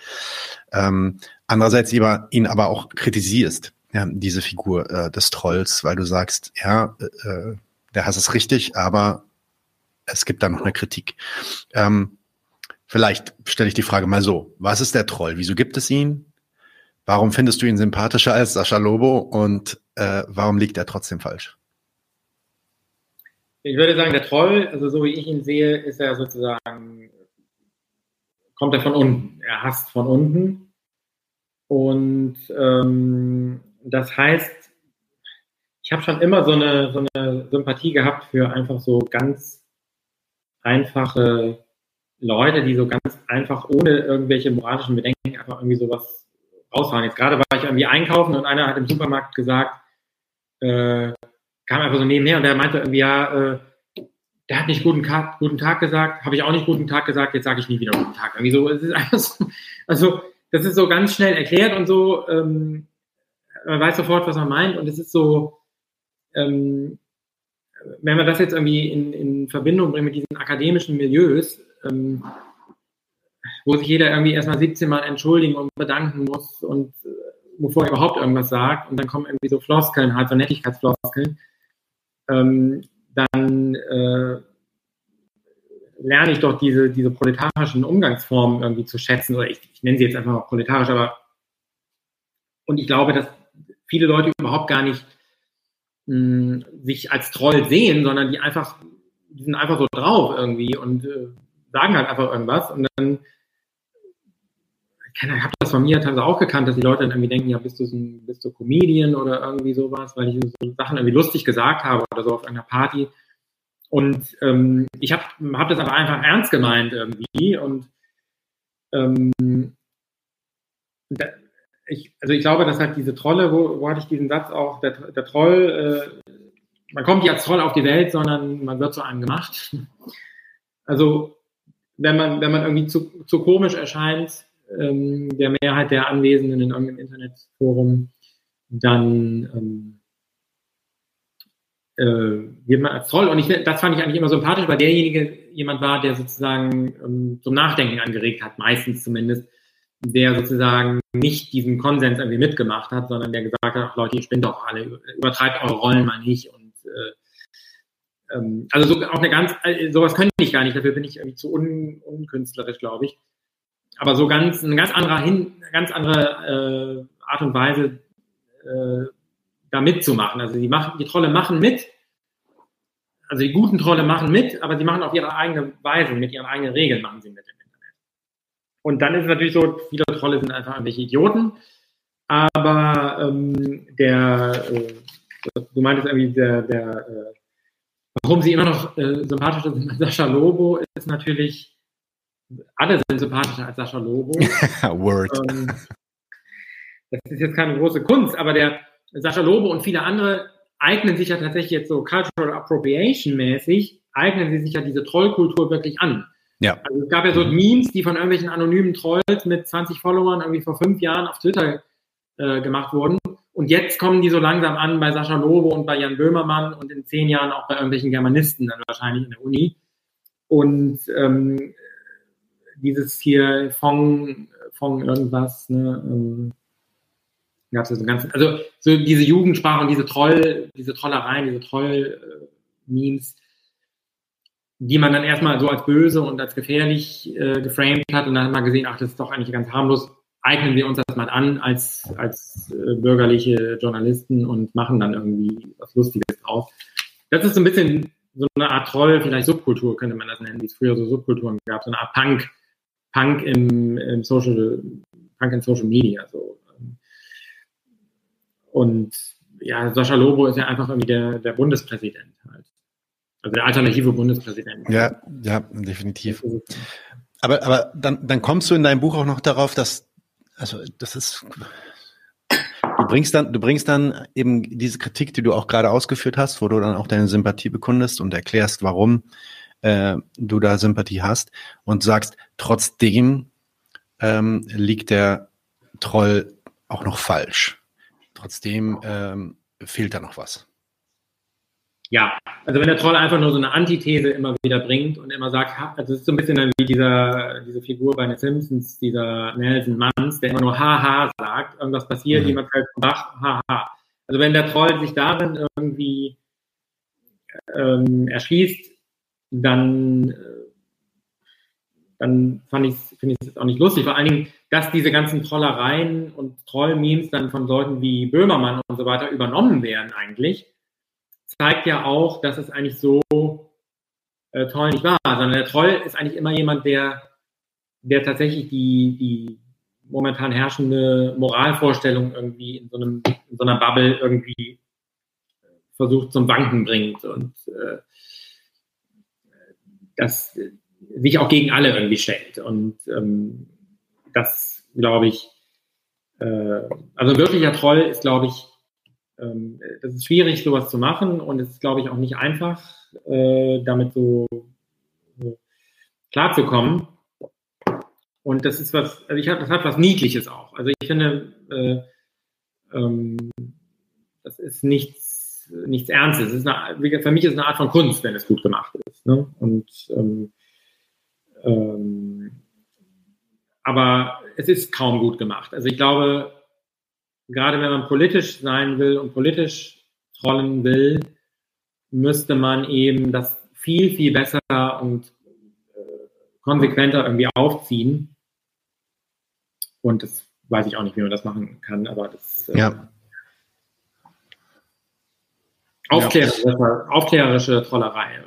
Ähm, andererseits ihn aber auch kritisierst ja, diese Figur äh, des Trolls, weil du sagst, ja, äh, äh, der Hass ist richtig, aber es gibt da noch eine Kritik. Ähm, vielleicht stelle ich die Frage mal so. Was ist der Troll? Wieso gibt es ihn? Warum findest du ihn sympathischer als Sascha Lobo und äh, warum liegt er trotzdem falsch? Ich würde sagen, der Troll, also so wie ich ihn sehe, ist er sozusagen, kommt er von unten. Er hasst von unten. Und ähm, das heißt, ich habe schon immer so eine, so eine Sympathie gehabt für einfach so ganz einfache Leute, die so ganz einfach ohne irgendwelche moralischen Bedenken einfach irgendwie sowas raushauen. Jetzt gerade war ich irgendwie einkaufen und einer hat im Supermarkt gesagt, äh, kam einfach so nebenher und der meinte irgendwie, ja, äh, der hat nicht guten, guten Tag gesagt, habe ich auch nicht guten Tag gesagt, jetzt sage ich nie wieder guten Tag. Irgendwie so, es ist [LAUGHS] einfach so, also das ist so ganz schnell erklärt und so, ähm, man weiß sofort, was man meint und es ist so, ähm, wenn man das jetzt irgendwie in, in Verbindung bringt mit diesen akademischen Milieus, ähm, wo sich jeder irgendwie erstmal 17 Mal entschuldigen und bedanken muss und äh, bevor er überhaupt irgendwas sagt und dann kommen irgendwie so Floskeln, halt so Nettigkeitsfloskeln, ähm, dann äh, lerne ich doch diese, diese proletarischen Umgangsformen irgendwie zu schätzen, oder ich, ich nenne sie jetzt einfach mal proletarisch, aber und ich glaube, dass viele Leute überhaupt gar nicht mh, hm, sich als Troll sehen, sondern die einfach, die sind einfach so drauf irgendwie und äh, sagen halt einfach irgendwas und dann ich habe das von mir teilweise auch gekannt, dass die Leute dann irgendwie denken, ja, bist du, so ein, bist du Comedian oder irgendwie sowas, weil ich so Sachen irgendwie lustig gesagt habe oder so auf einer Party. Und ähm, ich habe hab das aber einfach ernst gemeint irgendwie und ähm, da, ich, also ich glaube, dass halt diese Trolle, wo, wo hatte ich diesen Satz auch, der, der Troll, äh, man kommt nicht als Troll auf die Welt, sondern man wird zu einem gemacht. Also wenn man, wenn man irgendwie zu, zu komisch erscheint, ähm, der Mehrheit der Anwesenden in irgendeinem Internetforum, dann ähm, äh, wird man als Troll. Und ich, das fand ich eigentlich immer sympathisch, weil derjenige jemand war, der sozusagen ähm, zum Nachdenken angeregt hat, meistens zumindest, der sozusagen nicht diesen Konsens irgendwie mitgemacht hat, sondern der gesagt hat, ach Leute, ihr spinnt doch alle, übertreibt eure Rollen mal nicht und äh, ähm, also so auch eine ganz, äh, sowas könnte ich gar nicht, dafür bin ich irgendwie zu un, unkünstlerisch, glaube ich. Aber so ganz, eine ganz andere, hin, ganz andere äh, Art und Weise, äh, da mitzumachen. Also die machen, die Trolle machen mit, also die guten Trolle machen mit, aber sie machen auf ihre eigene Weise, mit ihren eigenen Regeln machen sie mit. Und dann ist es natürlich so, viele Trolle sind einfach irgendwelche Idioten. Aber ähm, der, äh, du meintest irgendwie, der, der äh, warum sie immer noch äh, sympathischer sind [LAUGHS] Sascha Lobo, ist natürlich, alle sind sympathischer als Sascha Lobo. [LAUGHS] Word. Ähm, das ist jetzt keine große Kunst, aber der Sascha Lobo und viele andere eignen sich ja tatsächlich jetzt so Cultural Appropriation mäßig, eignen sie sich ja diese Trollkultur wirklich an. Ja. Also es gab ja so Memes, die von irgendwelchen anonymen Trolls mit 20 Followern irgendwie vor fünf Jahren auf Twitter äh, gemacht wurden. Und jetzt kommen die so langsam an bei Sascha Lobo und bei Jan Böhmermann und in zehn Jahren auch bei irgendwelchen Germanisten dann wahrscheinlich in der Uni. Und ähm, dieses hier Fong, Fong irgendwas, ne, ähm, gab es ja so ganz, also so diese Jugendsprache und diese Troll, diese Trollereien, diese Troll-Memes, die man dann erstmal so als böse und als gefährlich äh, geframed hat und dann hat man gesehen, ach, das ist doch eigentlich ganz harmlos, eignen wir uns das mal an als, als äh, bürgerliche Journalisten und machen dann irgendwie was Lustiges draus. Das ist so ein bisschen so eine Art Troll, vielleicht Subkultur könnte man das nennen, wie es früher so Subkulturen gab, so eine Art Punk, Punk im, im Social, Punk in Social Media. So. Und ja, Sascha Lobo ist ja einfach irgendwie der, der Bundespräsident halt. Also der alternative Bundespräsident. Ja, ja, definitiv. Aber, aber dann, dann kommst du in deinem Buch auch noch darauf, dass, also das ist, du bringst dann, du bringst dann eben diese Kritik, die du auch gerade ausgeführt hast, wo du dann auch deine Sympathie bekundest und erklärst, warum äh, du da Sympathie hast und sagst, trotzdem ähm, liegt der Troll auch noch falsch. Trotzdem ähm, fehlt da noch was. Ja, also wenn der Troll einfach nur so eine Antithese immer wieder bringt und immer sagt, also es ist so ein bisschen dann wie dieser, diese Figur bei den Simpsons, dieser Nelson Manns, der immer nur Haha sagt, irgendwas passiert, mhm. jemand fällt vom Dach, Haha. Also wenn der Troll sich darin irgendwie ähm, erschließt, dann, äh, dann fand ich, finde ich es auch nicht lustig. Vor allen Dingen, dass diese ganzen Trollereien und Troll-Memes dann von Leuten wie Böhmermann und so weiter übernommen werden eigentlich, zeigt ja auch, dass es eigentlich so äh, toll nicht war, sondern der Troll ist eigentlich immer jemand, der, der tatsächlich die, die momentan herrschende Moralvorstellung irgendwie in so, einem, in so einer Bubble irgendwie versucht zum Wanken bringt und äh, das sich auch gegen alle irgendwie stellt. Und ähm, das glaube ich, äh, also wirklicher Troll ist, glaube ich, ähm, das ist schwierig, sowas zu machen und es ist, glaube ich, auch nicht einfach, äh, damit so, so klarzukommen. Und das ist was, also ich habe, das hat was Niedliches auch. Also ich finde, äh, ähm, das ist nichts, nichts Ernstes. Es ist eine, für mich ist es eine Art von Kunst, wenn es gut gemacht ist. Ne? Und ähm, ähm, aber es ist kaum gut gemacht. Also ich glaube, gerade wenn man politisch sein will und politisch trollen will, müsste man eben das viel, viel besser und äh, konsequenter irgendwie aufziehen. Und das weiß ich auch nicht, wie man das machen kann, aber das. Äh, ja. Aufklärerische, ja. aufklärerische Trollerei.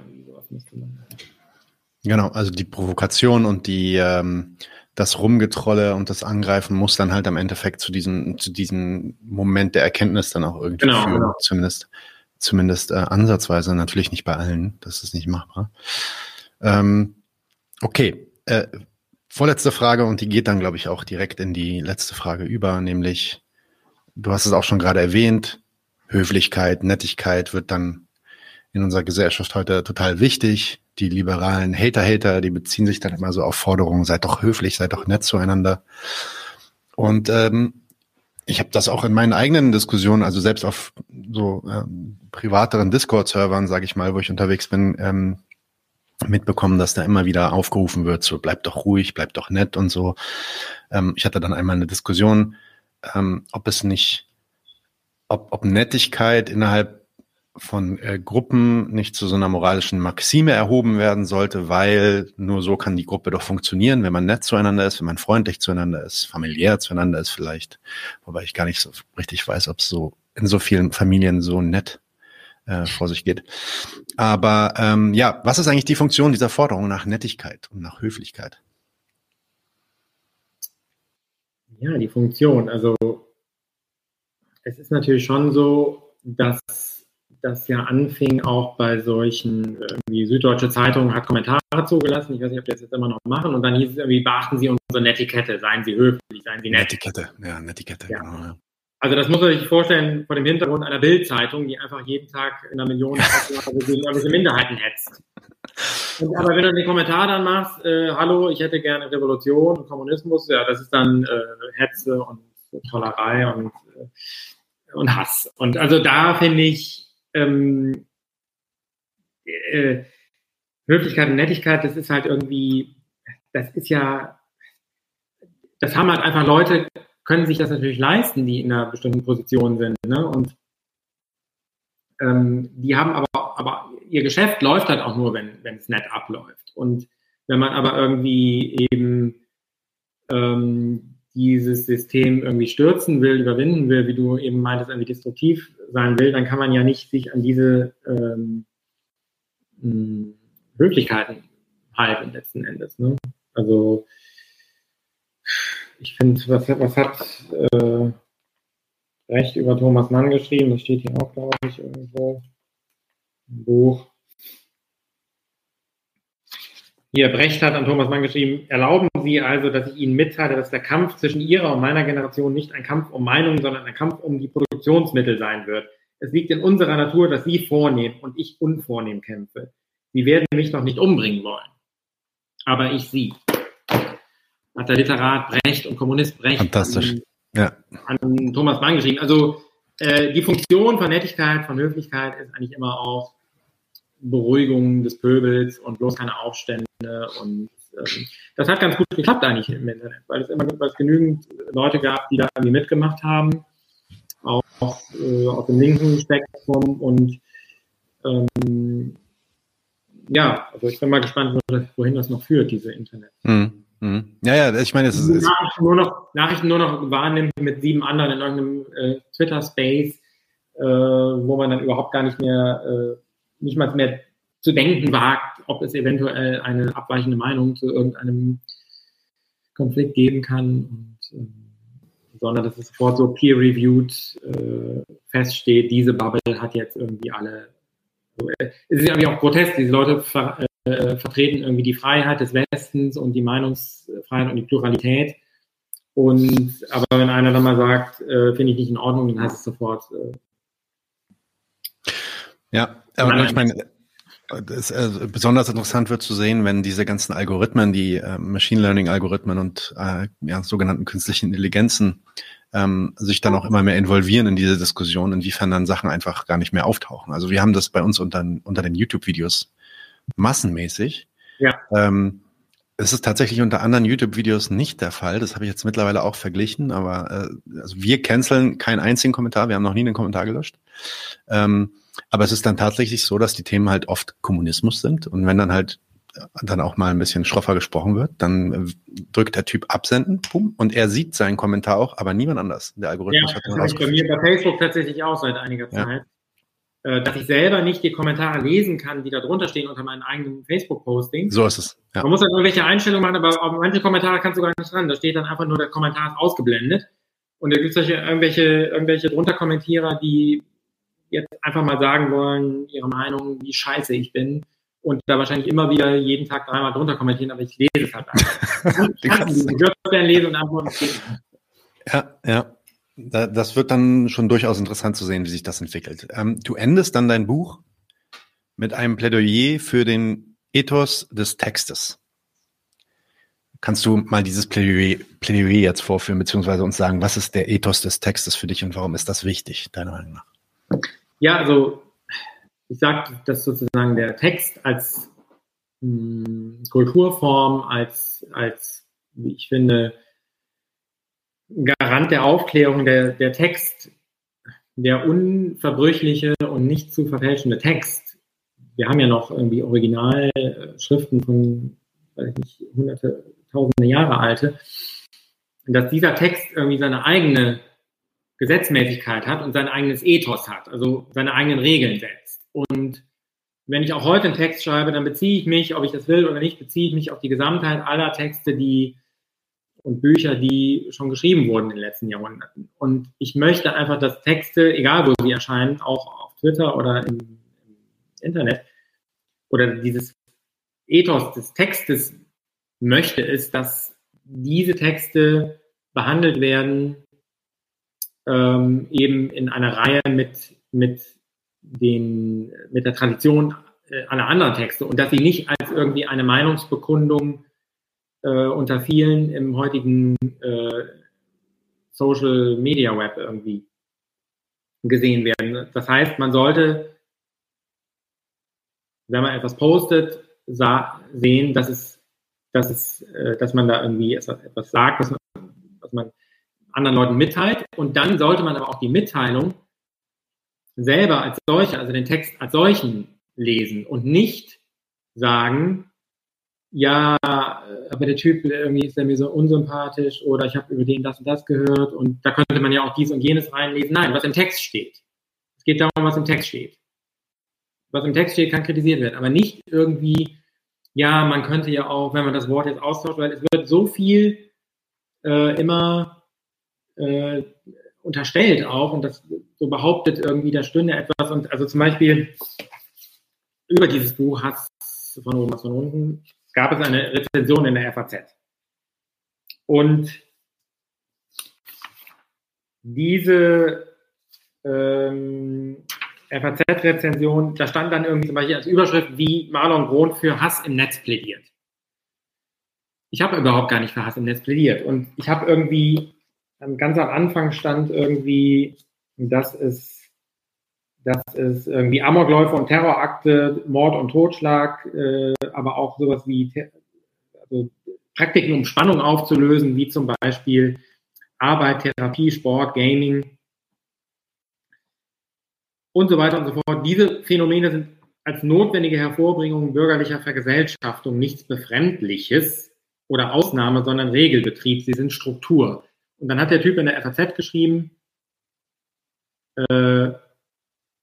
Genau, also die Provokation und die ähm, das Rumgetrolle und das Angreifen muss dann halt am Endeffekt zu diesem, zu diesem Moment der Erkenntnis dann auch irgendwie genau, führen. Genau. Zumindest, zumindest äh, ansatzweise, natürlich nicht bei allen, das ist nicht machbar. Ähm, okay, äh, vorletzte Frage und die geht dann, glaube ich, auch direkt in die letzte Frage über, nämlich, du hast es auch schon gerade erwähnt, Höflichkeit, Nettigkeit wird dann in unserer Gesellschaft heute total wichtig die liberalen Hater-Hater, die beziehen sich dann immer so auf Forderungen, seid doch höflich, seid doch nett zueinander. Und ähm, ich habe das auch in meinen eigenen Diskussionen, also selbst auf so ähm, privateren Discord-Servern, sage ich mal, wo ich unterwegs bin, ähm, mitbekommen, dass da immer wieder aufgerufen wird, so bleibt doch ruhig, bleibt doch nett und so. Ähm, ich hatte dann einmal eine Diskussion, ähm, ob es nicht, ob, ob Nettigkeit innerhalb von äh, Gruppen nicht zu so einer moralischen Maxime erhoben werden sollte, weil nur so kann die Gruppe doch funktionieren, wenn man nett zueinander ist, wenn man freundlich zueinander ist, familiär zueinander ist vielleicht. Wobei ich gar nicht so richtig weiß, ob es so in so vielen Familien so nett äh, vor sich geht. Aber ähm, ja, was ist eigentlich die Funktion dieser Forderung nach Nettigkeit und nach Höflichkeit? Ja, die Funktion. Also es ist natürlich schon so, dass das ja anfing auch bei solchen, wie Süddeutsche Zeitung hat Kommentare zugelassen, ich weiß nicht, ob die das jetzt immer noch machen, und dann hieß es irgendwie, beachten Sie unsere Netiquette, seien Sie höflich, seien Sie nett. Netiquette, ja, Netiquette, ja. genau. Ja. Also das muss man sich vorstellen vor dem Hintergrund einer Bildzeitung, die einfach jeden Tag in einer Million gegen irgendwelche Minderheiten hetzt. Und, aber wenn du den Kommentar dann machst, äh, hallo, ich hätte gerne Revolution und Kommunismus, ja, das ist dann äh, Hetze und Tollerei und, äh, und Hass. Und also da finde ich, ähm, äh, Höflichkeit und Nettigkeit, das ist halt irgendwie, das ist ja, das haben halt einfach Leute, können sich das natürlich leisten, die in einer bestimmten Position sind. Ne? Und ähm, die haben aber, aber ihr Geschäft läuft halt auch nur, wenn es nett abläuft. Und wenn man aber irgendwie eben ähm, dieses System irgendwie stürzen will, überwinden will, wie du eben meintest, irgendwie destruktiv sein will, dann kann man ja nicht sich an diese ähm, hm, Höflichkeiten halten letzten Endes. Ne? Also ich finde, was, was hat äh, Recht über Thomas Mann geschrieben? Das steht hier auch, glaube ich, irgendwo im Buch. Hier, Brecht hat an Thomas Mann geschrieben, erlauben Sie also, dass ich Ihnen mitteile, dass der Kampf zwischen Ihrer und meiner Generation nicht ein Kampf um Meinungen, sondern ein Kampf um die Produktionsmittel sein wird. Es liegt in unserer Natur, dass Sie vornehm und ich unvornehm kämpfe. Sie werden mich noch nicht umbringen wollen. Aber ich Sie. Hat der Literat Brecht und Kommunist Brecht Fantastisch. An, ja. an Thomas Mann geschrieben. Also äh, die Funktion von Nettigkeit, von Höflichkeit ist eigentlich immer auch Beruhigung des Pöbels und bloß keine Aufstände. Und ähm, das hat ganz gut geklappt eigentlich im Internet, weil es immer weil es genügend Leute gab, die da irgendwie mitgemacht haben, auch, auch äh, aus dem linken Spektrum. Und ähm, ja, also ich bin mal gespannt, wohin das noch führt, diese Internet. Mhm. Mhm. Ja, ja, ich meine, es ist. Nachrichten nur, noch, Nachrichten nur noch wahrnimmt mit sieben anderen in irgendeinem äh, Twitter-Space, äh, wo man dann überhaupt gar nicht mehr äh, nicht mal mehr zu denken wagt, ob es eventuell eine abweichende Meinung zu irgendeinem Konflikt geben kann, und, äh, sondern dass es sofort so peer-reviewed äh, feststeht, diese Bubble hat jetzt irgendwie alle. Also, äh, es ist irgendwie auch grotesk, diese Leute ver, äh, vertreten irgendwie die Freiheit des Westens und die Meinungsfreiheit und die Pluralität. Und aber wenn einer dann mal sagt, äh, finde ich nicht in Ordnung, dann heißt es sofort, äh, ja, aber ich meine, es, äh, besonders interessant wird zu sehen, wenn diese ganzen Algorithmen, die äh, Machine Learning Algorithmen und äh, ja, sogenannten künstlichen Intelligenzen ähm, sich dann auch immer mehr involvieren in diese Diskussion, inwiefern dann Sachen einfach gar nicht mehr auftauchen. Also wir haben das bei uns unter, unter den YouTube-Videos massenmäßig. Ja. Ähm, es ist tatsächlich unter anderen YouTube-Videos nicht der Fall. Das habe ich jetzt mittlerweile auch verglichen, aber äh, also wir canceln keinen einzigen Kommentar. Wir haben noch nie einen Kommentar gelöscht. Ähm, aber es ist dann tatsächlich so, dass die Themen halt oft Kommunismus sind. Und wenn dann halt dann auch mal ein bisschen schroffer gesprochen wird, dann drückt der Typ absenden, pum, und er sieht seinen Kommentar auch, aber niemand anders. Der Algorithmus ja, hat das ich bei mir bei Facebook tatsächlich auch seit einiger Zeit, ja. Äh, dass ich selber nicht die Kommentare lesen kann, die da drunter stehen unter meinen eigenen Facebook-Postings. So ist es. Ja. Man muss halt irgendwelche Einstellungen machen, aber auf manche Kommentare kannst du gar nicht dran. Da steht dann einfach nur, der Kommentar ist ausgeblendet. Und da gibt es irgendwelche, irgendwelche drunter Kommentierer, die jetzt einfach mal sagen wollen, ihre Meinung, wie scheiße ich bin und da wahrscheinlich immer wieder jeden Tag dreimal drunter kommentieren, aber ich lese es halt einfach. [LAUGHS] ich kann lesen und antworten. Ja, ja. Das wird dann schon durchaus interessant zu sehen, wie sich das entwickelt. Ähm, du endest dann dein Buch mit einem Plädoyer für den Ethos des Textes. Kannst du mal dieses Plädoyer, Plädoyer jetzt vorführen, beziehungsweise uns sagen, was ist der Ethos des Textes für dich und warum ist das wichtig, deiner Meinung nach? Ja, also ich sage, dass sozusagen der Text als mh, hm, Kulturform, als, als, wie ich finde, Garant der Aufklärung, der, der Text, der unverbrüchliche und nicht zu verfälschende Text. Wir haben ja noch irgendwie Originalschriften von, weiß ich nicht, hunderte, tausende Jahre alte, dass dieser Text irgendwie seine eigene Gesetzmäßigkeit hat und sein eigenes Ethos hat, also seine eigenen Regeln setzt. Und wenn ich auch heute einen Text schreibe, dann beziehe ich mich, ob ich das will oder nicht, beziehe ich mich auf die Gesamtheit aller Texte, die und Bücher, die schon geschrieben wurden in den letzten Jahrhunderten. Und ich möchte einfach, dass Texte, egal wo sie erscheinen, auch auf Twitter oder im, Internet, oder dieses Ethos des Textes möchte, ist, dass diese Texte behandelt werden ähm, eben in einer Reihe mit, mit, den, mit der Tradition äh, aller anderen Texte und dass sie nicht als irgendwie eine Meinungsbekundung äh, unter vielen im heutigen äh, Social Media Web irgendwie gesehen werden. Das heißt, man sollte, wenn man etwas postet, sehen, dass es dass, es, äh, dass man da irgendwie etwas sagt, was man, was man anderen Leuten mitteilt. Und dann sollte man aber auch die Mitteilung selber als solche, also den Text als solchen lesen und nicht sagen, ja, aber der Typ irgendwie ist der mir so unsympathisch oder ich habe über den das und das gehört und da könnte man ja auch dies und jenes reinlesen. Nein, was im Text steht. Es geht darum, was im Text steht. Was im Text steht, kann kritisiert werden, aber nicht irgendwie, ja, man könnte ja auch, wenn man das Wort jetzt austauscht, weil es wird so viel äh, immer äh, unterstellt auch und das so behauptet irgendwie, da stünde etwas und also zum Beispiel über dieses Buch Hass von oben, Hass von unten, gab es eine Rezension in der FAZ. Und diese ähm, FAZ-Rezension, da stand dann irgendwie zum Beispiel als Überschrift, wie Marlon Grohn für Hass im Netz plädiert. Ich habe überhaupt gar nicht für Hass im Netz plädiert. Und ich habe irgendwie, ganz am Anfang stand irgendwie, dass es dass es irgendwie Amokläufe und Terrorakte, Mord und Totschlag, äh, aber auch sowas wie also Praktiken, um Spannung aufzulösen, wie zum Beispiel Arbeit, Therapie, Sport, Gaming und so weiter und so fort. Diese Phänomene sind als notwendige Hervorbringung bürgerlicher Vergesellschaftung nichts Befremdliches oder Ausnahme, sondern Regelbetrieb. Sie sind Struktur. Und dann hat der Typ in der FAZ geschrieben, äh,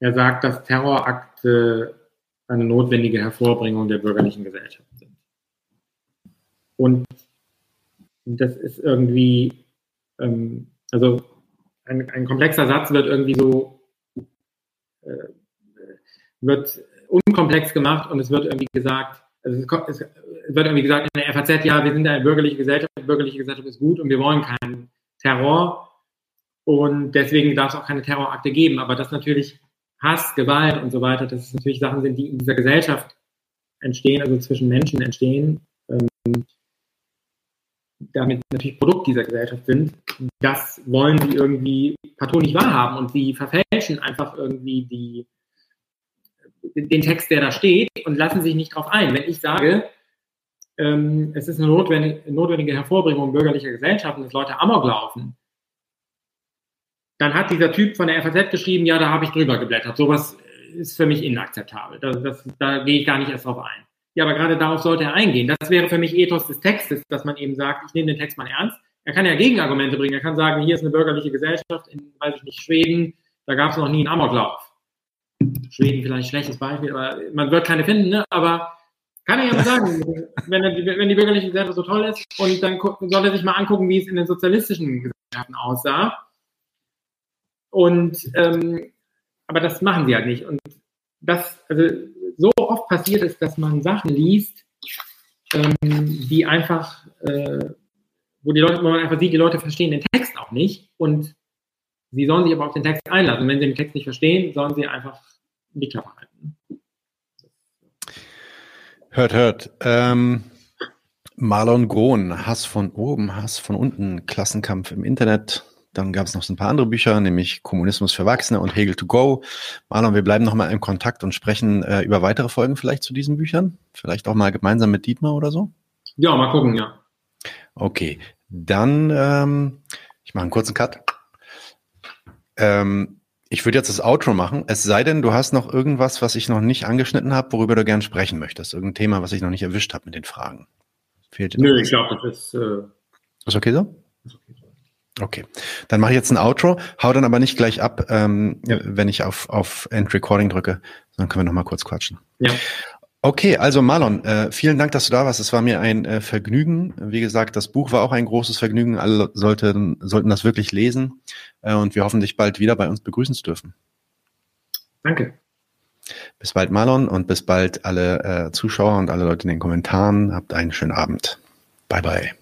er sagt, dass Terrorakte eine notwendige Hervorbringung der bürgerlichen Gesellschaft sind. Und das ist irgendwie, ähm, also ein, ein, komplexer Satz wird irgendwie so, äh, wird unkomplex gemacht und es wird irgendwie gesagt, also es, es, wird irgendwie gesagt in der FAZ, ja, wir sind eine bürgerliche Gesellschaft, bürgerliche Gesellschaft ist gut und wir wollen keinen Terror. Und deswegen darf es auch keine Terrorakte geben, aber das natürlich Hass, Gewalt und so weiter, dass es natürlich Sachen sind, die in dieser Gesellschaft entstehen, also zwischen Menschen entstehen, ähm, damit natürlich Produkt dieser Gesellschaft sind, das wollen sie irgendwie partout nicht wahrhaben. Und sie verfälschen einfach irgendwie die, den Text, der da steht und lassen sich nicht drauf ein. Wenn ich sage, ähm, es ist eine notwendige, notwendige Hervorbringung bürgerlicher Gesellschaften, dass Leute Amok laufen, dann hat dieser Typ von der FAZ geschrieben, ja, da habe ich drüber geblättert. Sowas ist für mich inakzeptabel. Das, das, da gehe ich gar nicht erst drauf ein. Ja, aber gerade darauf sollte er eingehen. Das wäre für mich Ethos des Textes, dass man eben sagt, ich nehme den Text mal ernst. Er kann ja Gegenargumente bringen. Er kann sagen, hier ist eine bürgerliche Gesellschaft in, weiß ich nicht, Schweden, da gab es noch nie einen Amoklauf. Schweden vielleicht ein schlechtes Beispiel, aber man wird keine finden, ne? aber kann er ja mal sagen, wenn, er, wenn die bürgerliche Gesellschaft so toll ist und dann soll er sich mal angucken, wie es in den sozialistischen Gesellschaften aussah und ähm, aber das machen sie halt nicht. Und das, also so oft passiert es, dass man Sachen liest, ähm, die einfach, äh, wo die Leute, wo man einfach sieht, die Leute verstehen den Text auch nicht und sie sollen sich aber auf den Text einlassen. Wenn sie den Text nicht verstehen, sollen sie einfach die Klappe halten. Hört, hört. Ähm, Marlon Grohn, Hass von oben, Hass von unten, Klassenkampf im Internet, dann gab es noch so ein paar andere Bücher, nämlich Kommunismus für Erwachsene und Hegel to go. Marlon, wir bleiben noch mal im Kontakt und sprechen äh, über weitere Folgen vielleicht zu diesen Büchern. Vielleicht auch mal gemeinsam mit Dietmar oder so. Ja, mal gucken, ja. Okay, dann ähm, ich mache einen kurzen Cut. Ähm, ich würde jetzt das Outro machen, es sei denn, du hast noch irgendwas, was ich noch nicht angeschnitten habe, worüber du gern sprechen möchtest. Irgendein Thema, was ich noch nicht erwischt habe mit den Fragen. Fehlt dir Nö, ich glaube, das ist. Äh, ist okay so? Ist okay so. Okay, dann mache ich jetzt ein Outro, hau dann aber nicht gleich ab, ähm, wenn ich auf, auf End Recording drücke, dann können wir noch mal kurz quatschen. Ja. Okay, also Marlon, äh, vielen Dank, dass du da warst. Es war mir ein äh, Vergnügen. Wie gesagt, das Buch war auch ein großes Vergnügen. Alle sollten, sollten das wirklich lesen äh, und wir hoffen, dich bald wieder bei uns begrüßen zu dürfen. Danke. Bis bald, Marlon, und bis bald alle äh, Zuschauer und alle Leute in den Kommentaren. Habt einen schönen Abend. Bye, bye.